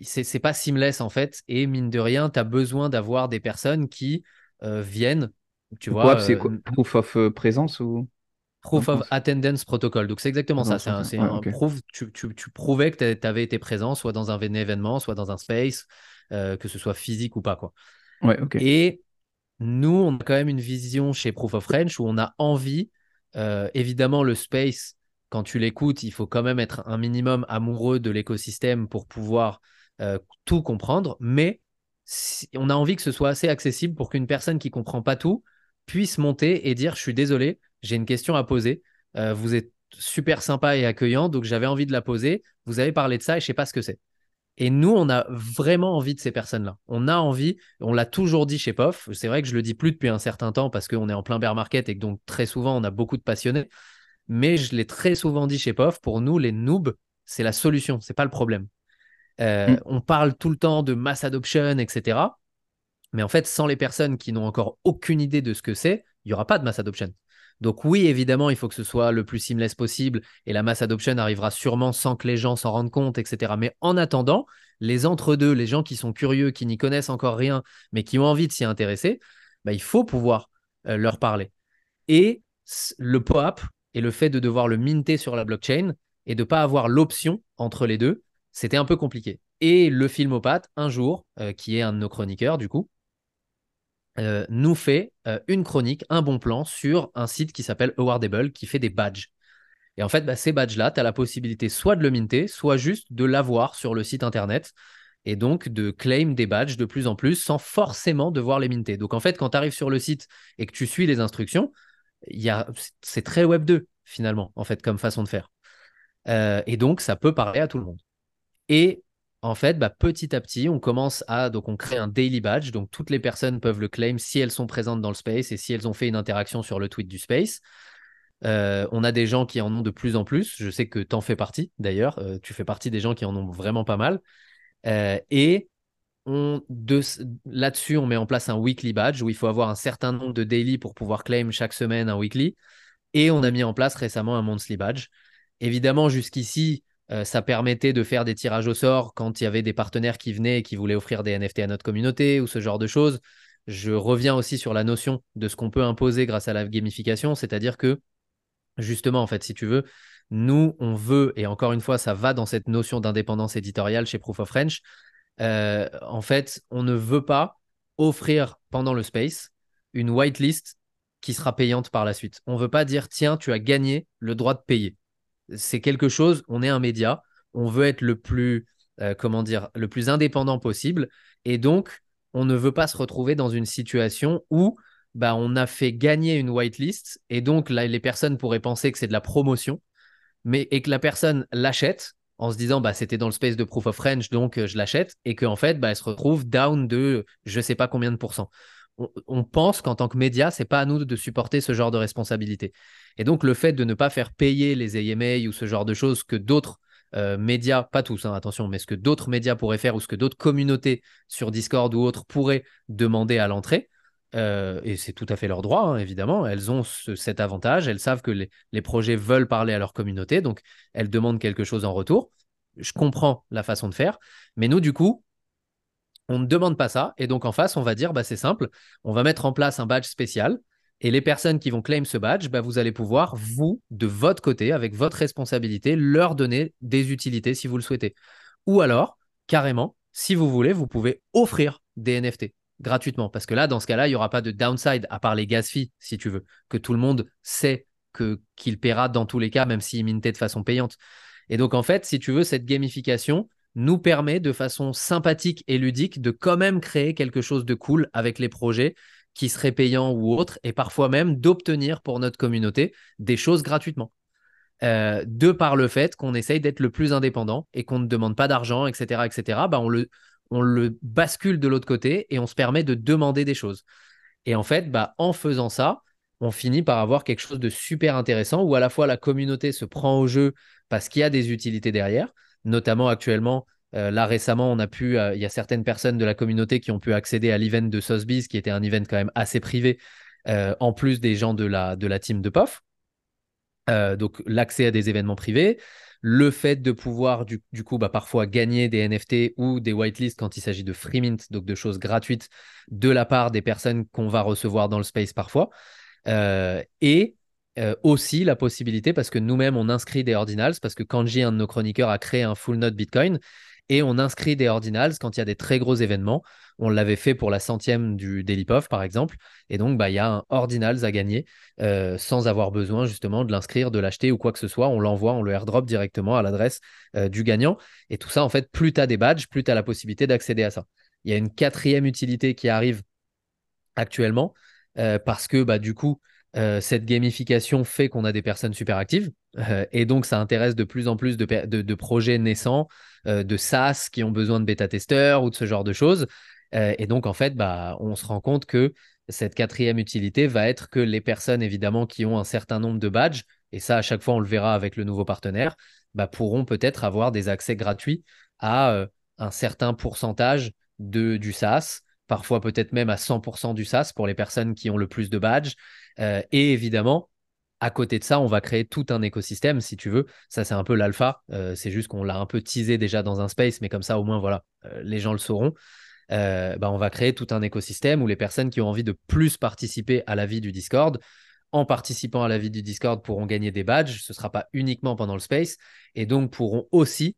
c'est pas seamless, en fait. Et mine de rien, tu as besoin d'avoir des personnes qui viennent. Tu vois. c'est quoi? Proof of présence ou Proof of Attendance Protocol. Donc, c'est exactement ça. C'est un, proof. Tu, prouvais que tu avais été présent, soit dans un événement, soit dans un space, euh, que ce soit physique ou pas. Quoi. Ouais, Et nous, on a quand même une vision chez Proof of French où on a envie, euh, évidemment, le space, quand tu l'écoutes, il faut quand même être un minimum amoureux de l'écosystème pour pouvoir euh, tout comprendre. Mais on a envie que ce soit assez accessible pour qu'une personne qui comprend pas tout puisse monter et dire Je suis désolé j'ai une question à poser. Euh, vous êtes super sympa et accueillant, donc j'avais envie de la poser. Vous avez parlé de ça et je sais pas ce que c'est. Et nous, on a vraiment envie de ces personnes-là. On a envie, on l'a toujours dit chez POF. C'est vrai que je le dis plus depuis un certain temps parce qu'on est en plein bear market et que donc très souvent on a beaucoup de passionnés. Mais je l'ai très souvent dit chez POF. Pour nous, les noobs, c'est la solution, c'est pas le problème. Euh, mm. On parle tout le temps de mass adoption, etc. Mais en fait, sans les personnes qui n'ont encore aucune idée de ce que c'est, il n'y aura pas de mass adoption. Donc oui, évidemment, il faut que ce soit le plus seamless possible et la mass adoption arrivera sûrement sans que les gens s'en rendent compte, etc. Mais en attendant, les entre-deux, les gens qui sont curieux, qui n'y connaissent encore rien, mais qui ont envie de s'y intéresser, bah, il faut pouvoir euh, leur parler. Et le POAP et le fait de devoir le minter sur la blockchain et de ne pas avoir l'option entre les deux, c'était un peu compliqué. Et le filmopathe, un jour, euh, qui est un de nos chroniqueurs du coup, euh, nous fait euh, une chronique, un bon plan sur un site qui s'appelle Awardable qui fait des badges. Et en fait, bah, ces badges-là, tu as la possibilité soit de le minter, soit juste de l'avoir sur le site internet et donc de claim des badges de plus en plus sans forcément devoir les minter. Donc en fait, quand tu arrives sur le site et que tu suis les instructions, c'est très Web 2 finalement, en fait, comme façon de faire. Euh, et donc, ça peut parler à tout le monde. Et en fait, bah, petit à petit, on commence à. Donc, on crée un daily badge. Donc, toutes les personnes peuvent le claim si elles sont présentes dans le space et si elles ont fait une interaction sur le tweet du space. Euh, on a des gens qui en ont de plus en plus. Je sais que tu en fais partie d'ailleurs. Euh, tu fais partie des gens qui en ont vraiment pas mal. Euh, et là-dessus, on met en place un weekly badge où il faut avoir un certain nombre de daily pour pouvoir claim chaque semaine un weekly. Et on a mis en place récemment un monthly badge. Évidemment, jusqu'ici, euh, ça permettait de faire des tirages au sort quand il y avait des partenaires qui venaient et qui voulaient offrir des NFT à notre communauté ou ce genre de choses. Je reviens aussi sur la notion de ce qu'on peut imposer grâce à la gamification, c'est-à-dire que justement, en fait, si tu veux, nous, on veut, et encore une fois, ça va dans cette notion d'indépendance éditoriale chez Proof of French, euh, en fait, on ne veut pas offrir pendant le space une whitelist qui sera payante par la suite. On ne veut pas dire, tiens, tu as gagné le droit de payer c'est quelque chose, on est un média, on veut être le plus, euh, comment dire, le plus indépendant possible. Et donc, on ne veut pas se retrouver dans une situation où bah, on a fait gagner une whitelist et donc les personnes pourraient penser que c'est de la promotion, mais et que la personne l'achète en se disant bah c'était dans le space de proof of French donc euh, je l'achète et qu'en fait bah, elle se retrouve down de je sais pas combien de pourcents. On, pense qu'en tant que média c'est pas à nous de supporter ce genre de responsabilité. Et donc, le fait de ne pas faire payer les AMA ou ce genre de choses que d'autres euh, médias, pas tous, hein, attention, mais ce que d'autres médias pourraient faire ou ce que d'autres communautés sur Discord ou autres pourraient demander à l'entrée, euh, et c'est tout à fait leur droit, hein, évidemment. Elles ont cet avantage. Elles savent que les, les, projets veulent parler à leur communauté, donc elles demandent quelque chose en retour. Je comprends la façon de faire, mais nous, du coup, on ne demande pas ça. Et donc, en face, on va dire, bah, c'est simple, on va mettre en place un badge spécial et les personnes qui vont claim ce badge, bah, vous allez pouvoir, vous, de votre côté, avec votre responsabilité, leur donner des utilités si vous le souhaitez. Ou alors, carrément, si vous voulez, vous pouvez offrir des NFT gratuitement. Parce que là, dans ce cas-là, il n'y aura pas de downside, à part les gas fees, si tu veux, que tout le monde sait qu'il paiera dans tous les cas, même s'il mintait de façon payante. Et donc, en fait, si tu veux, cette gamification nous permet de façon sympathique et ludique de quand même créer quelque chose de cool avec les projets qui seraient payants ou autres, et parfois même d'obtenir pour notre communauté des choses gratuitement. Euh, de par le fait qu'on essaye d'être le plus indépendant et qu'on ne demande pas d'argent, etc., etc., bah on, le, bascule de l'autre côté et on se permet de demander des choses. Et en fait, bah, en faisant ça, on finit par avoir quelque chose de super intéressant où à la fois la communauté se prend au jeu parce qu'il y a des utilités derrière, notamment actuellement. Euh, là récemment, on a pu, euh, il y a certaines personnes de la communauté qui ont pu accéder à l'event de Sotheby's, qui était un event quand même assez privé, euh, en plus des gens de la, de la team de POF. donc l'accès à des événements privés, le fait de pouvoir du, coup bah, parfois gagner des NFT ou des whitelists quand il s'agit de free mint, donc de choses gratuites de la part des personnes qu'on va recevoir dans le space parfois. Et euh, aussi la possibilité, parce que nous-mêmes, on inscrit des ordinals, parce que Kanji, un de nos chroniqueurs, a créé un full note Bitcoin, et on inscrit des ordinals quand il y a des très gros événements. On l'avait fait pour la centième du Puff, par exemple. Et donc, bah, il y a un ordinals à gagner euh, sans avoir besoin justement de l'inscrire, de l'acheter ou quoi que ce soit. On l'envoie, on le airdrop directement à l'adresse du gagnant. Et tout ça, en fait, plus tu as des badges, plus tu as la possibilité d'accéder à ça. Il y a une quatrième utilité qui arrive actuellement, euh, parce que bah, du coup, euh, cette gamification fait qu'on a des personnes super actives euh, et donc ça intéresse de plus en plus de, projets naissants, de SaaS qui ont besoin de bêta-testeurs ou de ce genre de choses. et donc en fait, bah, on se rend compte que cette quatrième utilité va être que les personnes évidemment qui ont un certain nombre de badges, et ça à chaque fois on le verra avec le nouveau partenaire, bah, pourront peut-être avoir des accès gratuits à un certain pourcentage de, du SaaS parfois peut-être même à 100% du SaaS pour les personnes qui ont le plus de badges. Euh, et évidemment, à côté de ça, on va créer tout un écosystème, si tu veux. Ça, c'est un peu l'alpha. Euh, c'est juste qu'on l'a un peu teasé déjà dans un space, mais comme ça, au moins, voilà, euh, les gens le sauront. bah, on va créer tout un écosystème où les personnes qui ont envie de plus participer à la vie du Discord, en participant à la vie du Discord, pourront gagner des badges. Ce ne sera pas uniquement pendant le space. Et donc, pourront aussi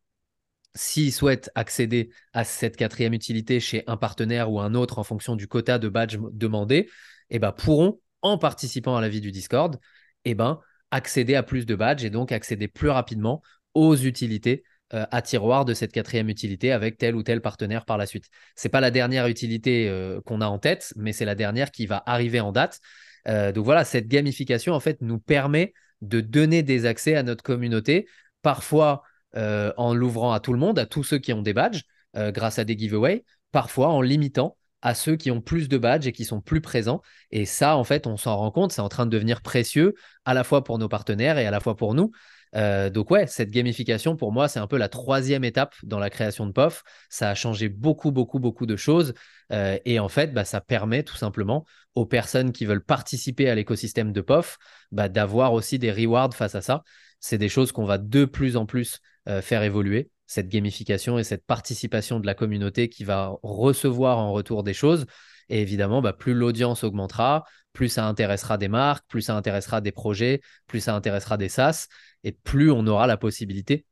S'ils souhaitent accéder à cette quatrième utilité chez un partenaire ou un autre en fonction du quota de badge demandé, eh ben, pourront, en participant à la vie du Discord, eh ben, accéder à plus de badges et donc accéder plus rapidement aux utilités euh, à tiroir de cette quatrième utilité avec tel ou tel partenaire par la suite. Ce n'est pas la dernière utilité euh, qu'on a en tête, mais c'est la dernière qui va arriver en date. Euh, donc voilà, cette gamification en fait nous permet de donner des accès à notre communauté, parfois euh, en l'ouvrant à tout le monde, à tous ceux qui ont des badges, euh, grâce à des giveaways, parfois en limitant à ceux qui ont plus de badges et qui sont plus présents. Et ça, en fait, on s'en rend compte, c'est en train de devenir précieux à la fois pour nos partenaires et à la fois pour nous. Euh, donc ouais, cette gamification, pour moi, c'est un peu la troisième étape dans la création de POF. Ça a changé beaucoup, beaucoup, beaucoup de choses. et en fait, bah, ça permet tout simplement aux personnes qui veulent participer à l'écosystème de POF bah, d'avoir aussi des rewards face à ça. C'est des choses qu'on va de plus en plus euh, faire évoluer cette gamification et cette participation de la communauté qui va recevoir en retour des choses. Et évidemment, bah, plus l'audience augmentera, plus ça intéressera des marques, plus ça intéressera des projets, plus ça intéressera des SaaS, et plus on aura la possibilité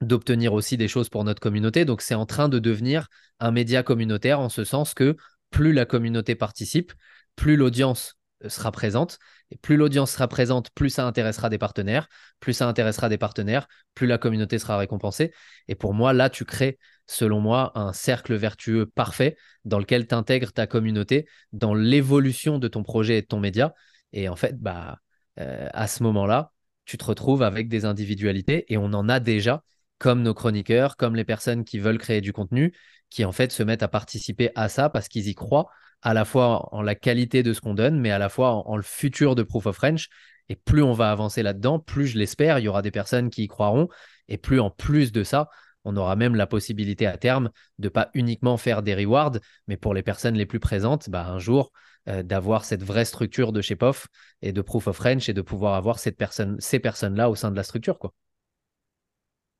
d'obtenir aussi des choses pour notre communauté. Donc c'est en train de devenir un média communautaire en ce sens que plus la communauté participe, plus l'audience euh, sera présente. Et plus l'audience sera présente, plus ça intéressera des partenaires. Plus ça intéressera des partenaires, plus la communauté sera récompensée. Et pour moi, là, tu crées, selon moi, un cercle vertueux parfait dans lequel tu intègres ta communauté dans l'évolution de ton projet et de ton média. Et en fait, bah, euh, à ce moment-là, tu te retrouves avec des individualités et on en a déjà, comme nos chroniqueurs, comme les personnes qui veulent créer du contenu, qui en fait se mettent à participer à ça parce qu'ils y croient à la fois en la qualité de ce qu'on donne, mais à la fois en, le futur de Proof of French. Et plus on va avancer là-dedans, plus je l'espère, il y aura des personnes qui y croiront. Et plus en plus de ça, on aura même la possibilité à terme de pas uniquement faire des rewards, mais pour les personnes les plus présentes, bah, un jour, euh, d'avoir cette vraie structure de chez POF et de Proof of French et de pouvoir avoir cette personne, ces personnes-là au sein de la structure. Quoi.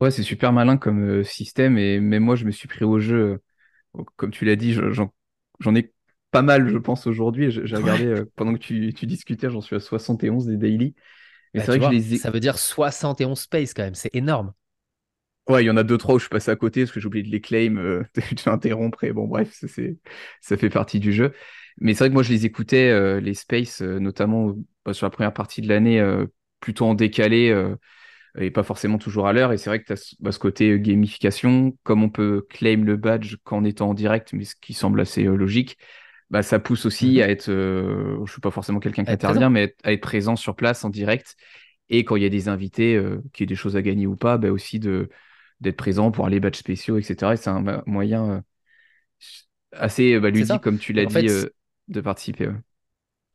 Ouais, c'est super malin comme euh, système. Et même moi, je me suis pris au jeu. Euh, comme tu l'as dit, j'en ai pas mal, je pense, aujourd'hui. J'ai regardé pendant que tu, discutais, j'en suis à 71 des daily. Bah, vrai que les... Ça veut dire 71 space quand même, c'est énorme. Ouais, il y en a deux, trois où je suis passé à côté parce que j'ai oublié de les claim, euh, [laughs] de interrompre. Et bon, bref, ça fait partie du jeu. Mais c'est vrai que moi, je les écoutais, euh, les space, notamment bah, sur la première partie de l'année, plutôt en décalé et pas forcément toujours à l'heure. Et c'est vrai que tu as bah, ce côté gamification, comme on peut claim le badge qu'en étant en direct, mais ce qui semble assez logique. Bah, ça pousse aussi mhm. à être, je ne suis pas forcément quelqu'un qui intervient, mais à être présent sur place en direct. Et quand il y a des invités, qui aient des choses à gagner ou pas, bah, aussi de, d'être présent pour les badges spéciaux, etc. c'est un moyen assez bah, ludique, comme tu l'as dit, de participer.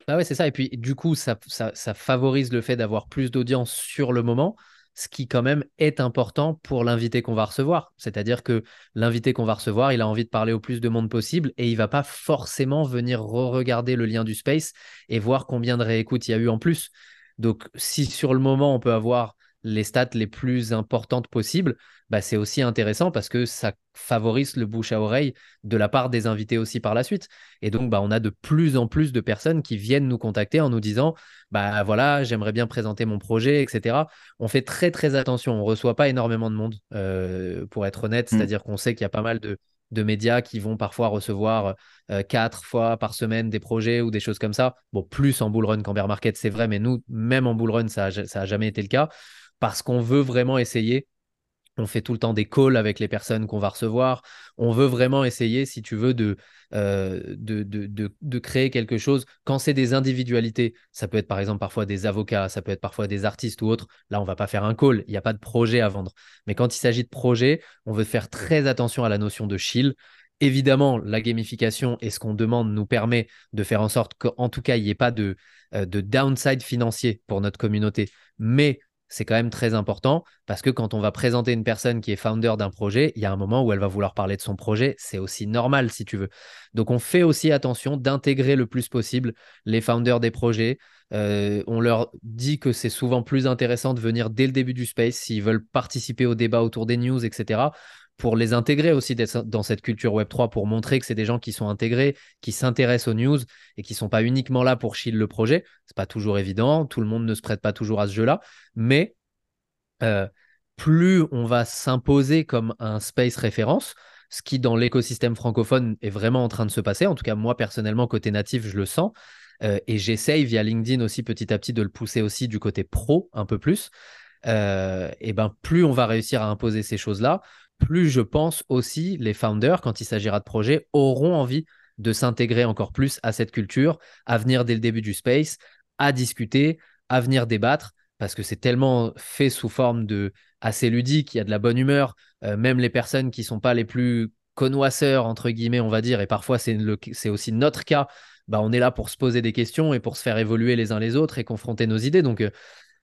Bah ouais, c'est ça. Et puis, du coup, ça, ça, favorise le fait d'avoir plus d'audience sur le moment, ce qui, quand même, est important pour l'invité qu'on va recevoir. C'est-à-dire que l'invité qu'on va recevoir, il a envie de parler au plus de monde possible et il va pas forcément venir re-regarder le lien du space et voir combien de réécoutes il y a eu en plus. Donc, si sur le moment, on peut avoir les stats les plus importantes possibles, bah, c'est aussi intéressant parce que ça favorise le bouche à oreille de la part des invités aussi par la suite. Et donc, bah, on a de plus en plus de personnes qui viennent nous contacter en nous disant, bah voilà, j'aimerais bien présenter mon projet, etc. On fait très très attention, on reçoit pas énormément de monde, euh, pour être honnête, mmh. c'est-à-dire qu'on sait qu'il y a pas mal de, médias qui vont parfois recevoir euh, quatre fois par semaine des projets ou des choses comme ça. Bon, plus en bull run qu'en bear market, c'est vrai, mais nous, même en bull run, ça n'a jamais été le cas parce qu'on veut vraiment essayer. On fait tout le temps des calls avec les personnes qu'on va recevoir. On veut vraiment essayer, si tu veux, de, euh, de, de, créer quelque chose. Quand c'est des individualités, ça peut être par exemple parfois des avocats, ça peut être parfois des artistes ou autres. Là, on va pas faire un call, il n'y a pas de projet à vendre. Mais quand il s'agit de projet, on veut faire très attention à la notion de chill. Évidemment, la gamification et ce qu'on demande nous permet de faire en sorte qu'en tout cas, il n'y ait pas de, euh, de downside financier pour notre communauté. Mais c'est quand même très important parce que quand on va présenter une personne qui est founder d'un projet, il y a un moment où elle va vouloir parler de son projet. C'est aussi normal si tu veux. Donc on fait aussi attention d'intégrer le plus possible les founders des projets. Euh, on leur dit que c'est souvent plus intéressant de venir dès le début du space s'ils veulent participer au débat autour des news, etc pour les intégrer aussi dans cette culture Web3, pour montrer que c'est des gens qui sont intégrés, qui s'intéressent aux news et qui ne sont pas uniquement là pour chill le projet. C'est pas toujours évident, tout le monde ne se prête pas toujours à ce jeu-là, mais euh, plus on va s'imposer comme un space référence, ce qui dans l'écosystème francophone est vraiment en train de se passer. En tout cas, moi personnellement, côté natif, je le sens. Euh, et j'essaye via LinkedIn aussi petit à petit de le pousser aussi du côté pro un peu plus. Euh, et ben plus on va réussir à imposer ces choses-là, plus je pense aussi les founders, quand il s'agira de projets, auront envie de s'intégrer encore plus à cette culture, à venir dès le début du space, à discuter, à venir débattre, parce que c'est tellement fait sous forme de assez ludique, il y a de la bonne humeur, euh, même les personnes qui sont pas les plus connoisseurs, entre guillemets, on va dire, et parfois c'est, aussi notre cas, bah, on est là pour se poser des questions et pour se faire évoluer les uns les autres et confronter nos idées. Donc, euh,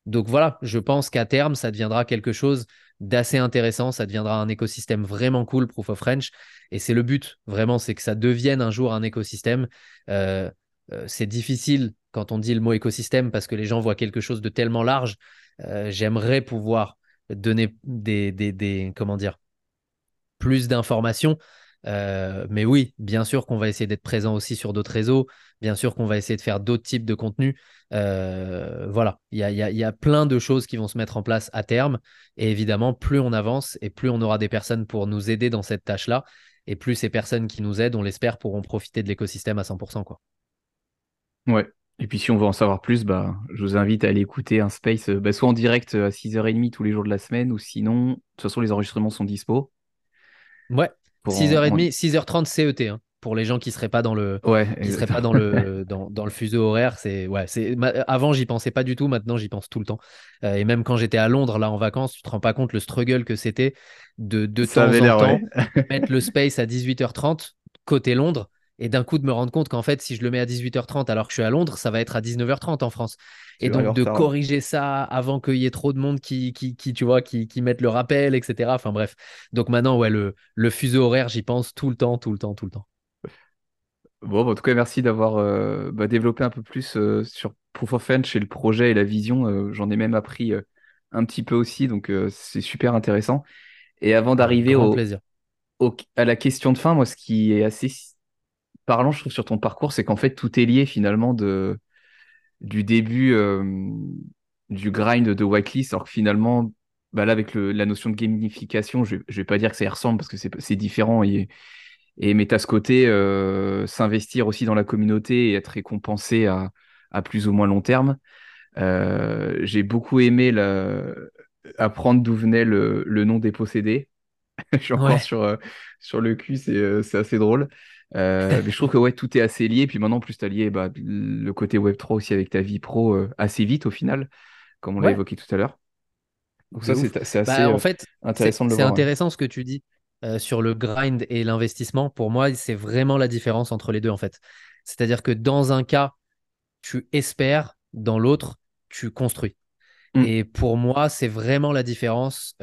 donc voilà, je pense qu'à terme, ça deviendra quelque chose d'assez intéressant. Ça deviendra un écosystème vraiment cool, Proof of French. Et c'est le but, vraiment, c'est que ça devienne un jour un écosystème. Euh, euh, c'est difficile quand on dit le mot écosystème parce que les gens voient quelque chose de tellement large. Euh, j'aimerais pouvoir donner des, des, comment dire, plus d'informations. Mais oui, bien sûr qu'on va essayer d'être présent aussi sur d'autres réseaux. Bien sûr qu'on va essayer de faire d'autres types de contenus. Euh, voilà, il y a, plein de choses qui vont se mettre en place à terme. Et évidemment, plus on avance et plus on aura des personnes pour nous aider dans cette tâche-là, et plus ces personnes qui nous aident, on l'espère, pourront profiter de l'écosystème à 100%. Quoi. Ouais. Et puis si on veut en savoir plus, bah, je vous invite à aller écouter un space, euh, bah, soit en direct euh, à 6h30 tous les jours de la semaine, ou sinon, de toute façon, les enregistrements sont dispo. Ouais, 6h30, 6h30 CET. Hein pour les gens qui seraient pas dans le qui seraient pas dans le [laughs] dans, dans, le fuseau horaire c'est ouais c'est avant j'y pensais pas du tout maintenant j'y pense tout le temps euh, et même quand j'étais à Londres là en vacances tu te rends pas compte le struggle que c'était de de temps en temps mettre le [laughs] space à 18h30 côté Londres et d'un coup de me rendre compte qu'en fait si je le mets à 18h30 alors que je suis à Londres ça va être à 19h30 en France. Et donc de corriger ça avant qu'il y ait trop de monde qui, qui, qui tu vois qui, qui mettent le rappel etc enfin bref. Donc maintenant ouais le, le fuseau horaire j'y pense tout le temps tout le temps tout le temps. Bon, bah, en tout cas, merci d'avoir euh, bah, développé un peu plus euh, sur Proof of French et le projet et la vision. Euh, j'en ai même appris un petit peu aussi, donc c'est super intéressant. Et avant d'arriver au, à la question de fin, moi, ce qui est assez parlant, je trouve, sur ton parcours, c'est qu'en fait, tout est lié finalement de, du début du grind de Whitelist, alors que finalement, bah, là, avec la notion de gamification, je ne vais pas dire que ça y ressemble parce que c'est différent et et mais à ce côté, euh, s'investir aussi dans la communauté et être récompensé à, à, plus ou moins long terme. j'ai beaucoup aimé apprendre d'où venait le, nom des possédés. [laughs] je suis encore sur, sur le cul, c'est assez drôle. Mais je trouve que ouais, tout est assez lié. Puis maintenant, plus tu as lié bah, le côté Web3 aussi avec ta vie pro assez vite au final, comme on l'a évoqué tout à l'heure. Donc ça, c'est assez bah, en fait, intéressant de le voir. C'est intéressant ce que tu dis sur le grind et l'investissement. Pour moi, c'est vraiment la différence entre les deux en fait. C'est-à-dire que dans un cas, tu espères, dans l'autre, tu construis. Mm. Et pour moi, c'est vraiment la différence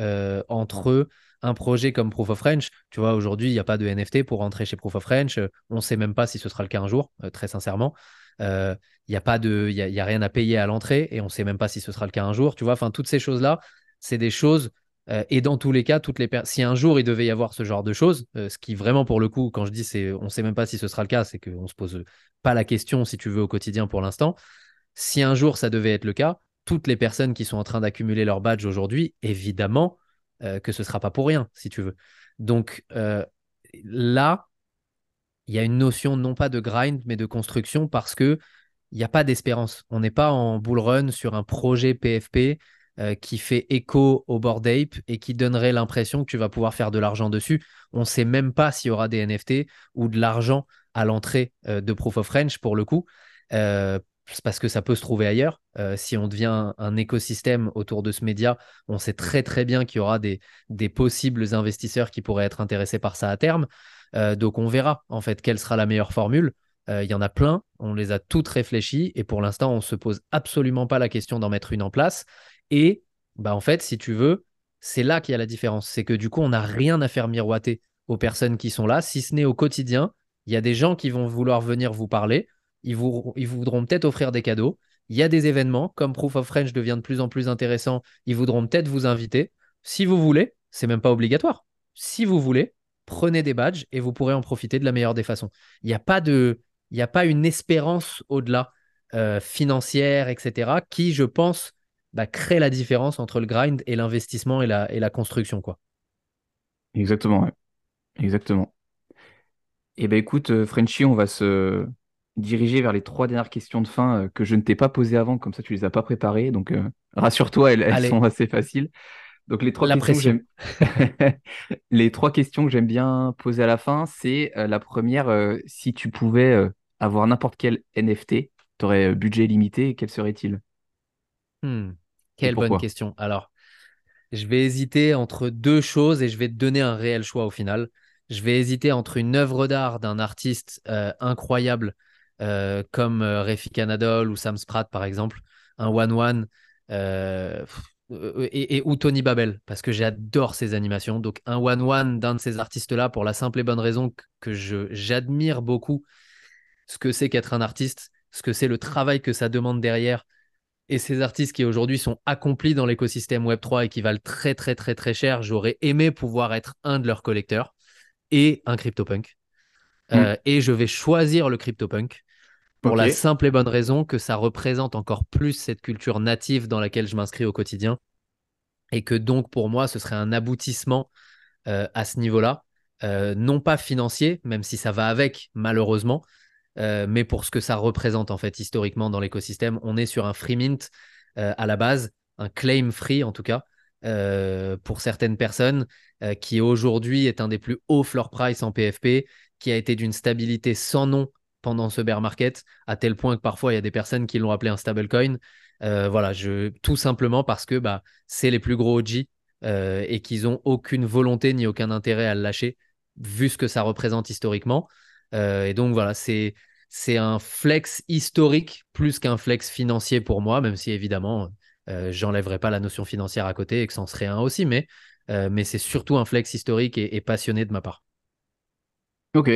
entre un projet comme Proof of French. Tu vois, aujourd'hui, il n'y a pas de NFT pour rentrer chez Proof of French. On ne sait même pas si ce sera le cas un jour, très sincèrement. Il n'y a pas de, y a, rien à payer à l'entrée et on ne sait même pas si ce sera le cas un jour. Tu vois, enfin, toutes ces choses-là, c'est des choses. Euh, et dans tous les cas, toutes les si un jour il devait y avoir ce genre de choses, euh, ce qui vraiment pour le coup, quand je dis c'est, on ne sait même pas si ce sera le cas, c'est qu'on se pose pas la question si tu veux au quotidien pour l'instant. Si un jour ça devait être le cas, toutes les personnes qui sont en train d'accumuler leur badge aujourd'hui, évidemment euh, que ce sera pas pour rien, si tu veux. Donc là, il y a une notion non pas de grind, mais de construction parce que il n'y a pas d'espérance. On n'est pas en bull run sur un projet PFP euh, qui fait écho au board ape et qui donnerait l'impression que tu vas pouvoir faire de l'argent dessus. On ne sait même pas s'il y aura des NFT ou de l'argent à l'entrée euh, de Proof of French pour le coup. Euh, parce que ça peut se trouver ailleurs. si on devient un, écosystème autour de ce média, on sait très très bien qu'il y aura des, possibles investisseurs qui pourraient être intéressés par ça à terme. donc on verra en fait quelle sera la meilleure formule. Il y en a plein, on les a toutes réfléchies et pour l'instant on ne se pose absolument pas la question d'en mettre une en place. Et bah, en fait, si tu veux, c'est là qu'il y a la différence. C'est que du coup, on n'a rien à faire miroiter aux personnes qui sont là, si ce n'est au quotidien. Il y a des gens qui vont vouloir venir vous parler. Ils, vous, ils voudront peut-être offrir des cadeaux. Il y a des événements, comme Proof of French devient de plus en plus intéressant. Ils voudront peut-être vous inviter. Si vous voulez, c'est même pas obligatoire. Si vous voulez, prenez des badges et vous pourrez en profiter de la meilleure des façons. Il n'y a pas a pas une espérance au-delà euh, financière, etc., qui, je pense, bah, crée la différence entre le grind et l'investissement et la, et la construction. Quoi. Exactement, exactement. Eh ben écoute, euh, Frenchy, on va se diriger vers les trois dernières questions de fin euh, que je ne t'ai pas posées avant, comme ça tu les as pas préparées. Donc euh, rassure-toi, elles, sont assez faciles. Donc les trois, questions [laughs] les trois questions que j'aime bien poser à la fin, c'est la première, si tu pouvais avoir n'importe quel NFT, tu aurais budget limité, quel serait-il? Hmm. Quelle bonne question. Alors, je vais hésiter entre deux choses et je vais te donner un réel choix au final. Je vais hésiter entre une œuvre d'art d'un artiste euh, incroyable euh, comme euh, Refik Anadol ou Sam Spratt par exemple, un One One et, ou Tony Babel parce que j'adore ses animations. Donc un One One d'un de ces artistes-là pour la simple et bonne raison que j'admire beaucoup ce que c'est qu'être un artiste, ce que c'est le travail que ça demande derrière et ces artistes qui aujourd'hui sont accomplis dans l'écosystème Web3 et qui valent très très très très cher, j'aurais aimé pouvoir être un de leurs collecteurs et un CryptoPunk. Mm. Euh, et je vais choisir le CryptoPunk pour la simple et bonne raison que ça représente encore plus cette culture native dans laquelle je m'inscris au quotidien. Et que donc pour moi ce serait un aboutissement euh, à ce niveau-là, euh, non pas financier, même si ça va avec malheureusement, euh, mais pour ce que ça représente en fait historiquement dans l'écosystème. On est sur un free mint à la base, un claim free en tout cas, pour certaines personnes, qui aujourd'hui est un des plus hauts floor price en PFP, qui a été d'une stabilité sans nom pendant ce bear market, à tel point que parfois il y a des personnes qui l'ont appelé un stablecoin. voilà, je, tout simplement parce que bah, c'est les plus gros OG et qu'ils n'ont aucune volonté ni aucun intérêt à le lâcher, vu ce que ça représente historiquement. et donc voilà, c'est c'est un flex historique plus qu'un flex financier pour moi, même si évidemment, euh, j'enlèverai pas la notion financière à côté et que c'en serait un aussi, mais, euh, mais c'est surtout un flex historique et, passionné de ma part. Ok,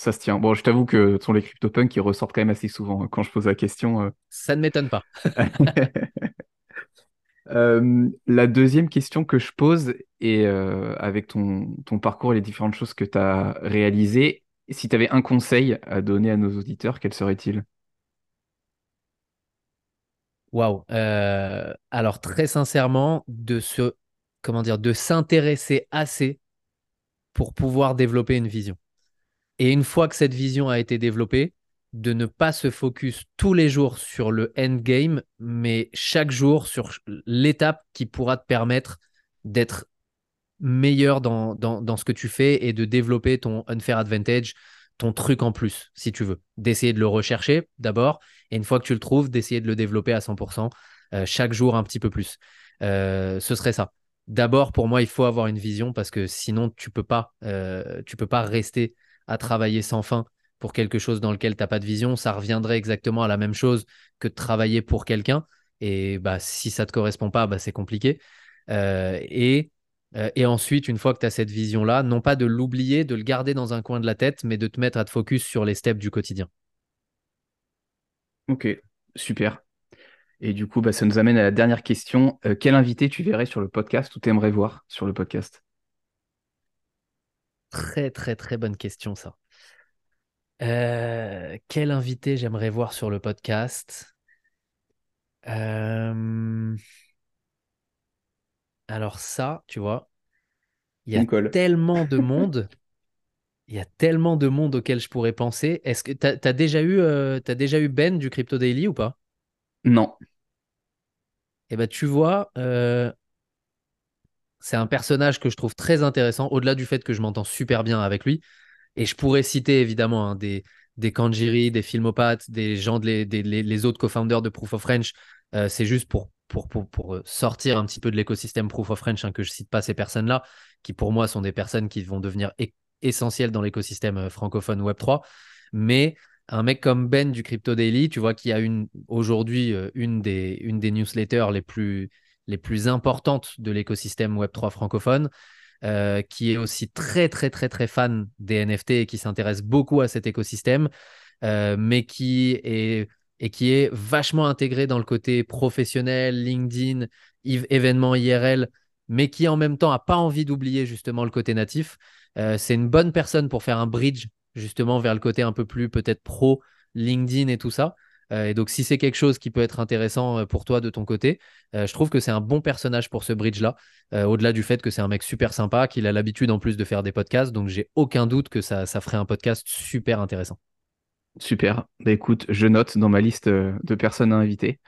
ça se tient. Bon, je t'avoue que ce sont les CryptoPunks qui ressortent quand même assez souvent hein, quand je pose la question. Euh. Ça ne m'étonne pas. [laughs] la deuxième question que je pose, et avec ton, ton, parcours et les différentes choses que tu as réalisées, si tu avais un conseil à donner à nos auditeurs, quel serait-il? Waouh. Euh, alors très sincèrement, de se, comment dire, de s'intéresser assez pour pouvoir développer une vision. Et une fois que cette vision a été développée, de ne pas se focus tous les jours sur le endgame, mais chaque jour sur l'étape qui pourra te permettre d'être meilleur dans, dans, ce que tu fais et de développer ton unfair advantage, ton truc en plus, si tu veux. D'essayer de le rechercher d'abord, et une fois que tu le trouves, d'essayer de le développer à 100%, euh, chaque jour un petit peu plus. Euh, ce serait ça. D'abord, pour moi, il faut avoir une vision parce que sinon, tu peux euh, tu peux pas rester à travailler sans fin pour quelque chose dans lequel tu n'as pas de vision, ça reviendrait exactement à la même chose que de travailler pour quelqu'un. Et bah, si ça ne te correspond pas, bah, c'est compliqué. Euh, et, euh, et ensuite, une fois que tu as cette vision-là, non pas de l'oublier, de le garder dans un coin de la tête, mais de te mettre à te focus sur les steps du quotidien. Ok, super. Et du coup, bah, ça nous amène à la dernière question. Euh, quel invité tu verrais sur le podcast ou t'aimerais voir sur le podcast? Très, très, très bonne question, ça. Euh, quel invité j'aimerais voir sur le podcast? Euh, Alors ça, tu vois, il y a tellement de [laughs] monde. Il y a tellement de monde auquel je pourrais penser. Est-ce que tu as, déjà eu, euh, déjà eu Ben du Crypto Daily ou pas? Non. Eh ben, tu vois, c'est un personnage que je trouve très intéressant, au-delà du fait que je m'entends super bien avec lui. Et je pourrais citer évidemment hein, des, des Kanjiri, des Filmopathes, des gens, des, les, autres co-founders de Proof of French. Euh, c'est juste pour, pour, pour, euh, sortir un petit peu de l'écosystème Proof of French hein, que je cite pas ces personnes-là, qui pour moi sont des personnes qui vont devenir essentielles dans l'écosystème euh, francophone Web3. Mais un mec comme Ben du Crypto Daily, tu vois, qui a une aujourd'hui une des, une des newsletters les plus, les plus importantes de l'écosystème Web3 francophone, euh, qui est aussi très, très, très, très fan des NFT et qui s'intéresse beaucoup à cet écosystème, euh, mais qui est, et qui est vachement intégré dans le côté professionnel, LinkedIn, événements IRL, mais qui en même temps n'a pas envie d'oublier justement le côté natif. Euh, c'est une bonne personne pour faire un bridge justement vers le côté un peu plus peut-être pro, LinkedIn et tout ça. Euh, et donc, si c'est quelque chose qui peut être intéressant euh, pour toi de ton côté, euh, je trouve que c'est un bon personnage pour ce bridge-là. Au-delà du fait que c'est un mec super sympa, qu'il a l'habitude en plus de faire des podcasts. Donc, j'ai aucun doute que ça, ça ferait un podcast super intéressant. Super. Bah, écoute, je note dans ma liste de personnes à inviter.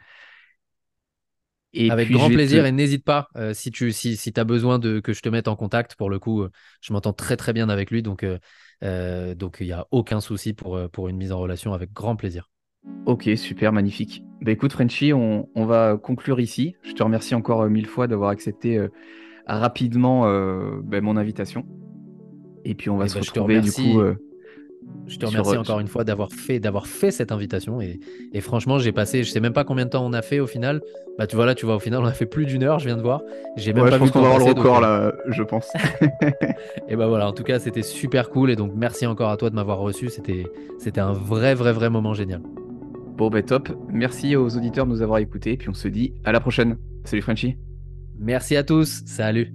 Et Avec grand plaisir et n'hésite pas si tu si, si as besoin de que je te mette en contact. Pour le coup, je m'entends très très bien avec lui, donc donc il n'y a aucun souci pour, pour une mise en relation avec grand plaisir. Ok, super, magnifique. Bah écoute, Frenchy, on, va conclure ici. Je te remercie encore euh, mille fois d'avoir accepté euh, rapidement euh, bah, mon invitation. Et puis on va eh se ben, retrouver du coup. je te remercie encore une fois d'avoir fait, d'avoir fait cette invitation. Et, franchement, j'ai passé, je sais même pas combien de temps on a fait au final. Bah tu vois là, tu vois, au final, on a fait plus d'une heure, je viens de voir. J'ai même pas je pense qu'on va avoir le record là, je pense. [laughs] et bah voilà, en tout cas, c'était super cool. Et donc, merci encore à toi de m'avoir reçu. C'était, c'était un vrai, vrai, vrai moment génial. Bon, bah top. Merci aux auditeurs de nous avoir écoutés. Puis on se dit à la prochaine. Salut Frenchy. Merci à tous. Salut.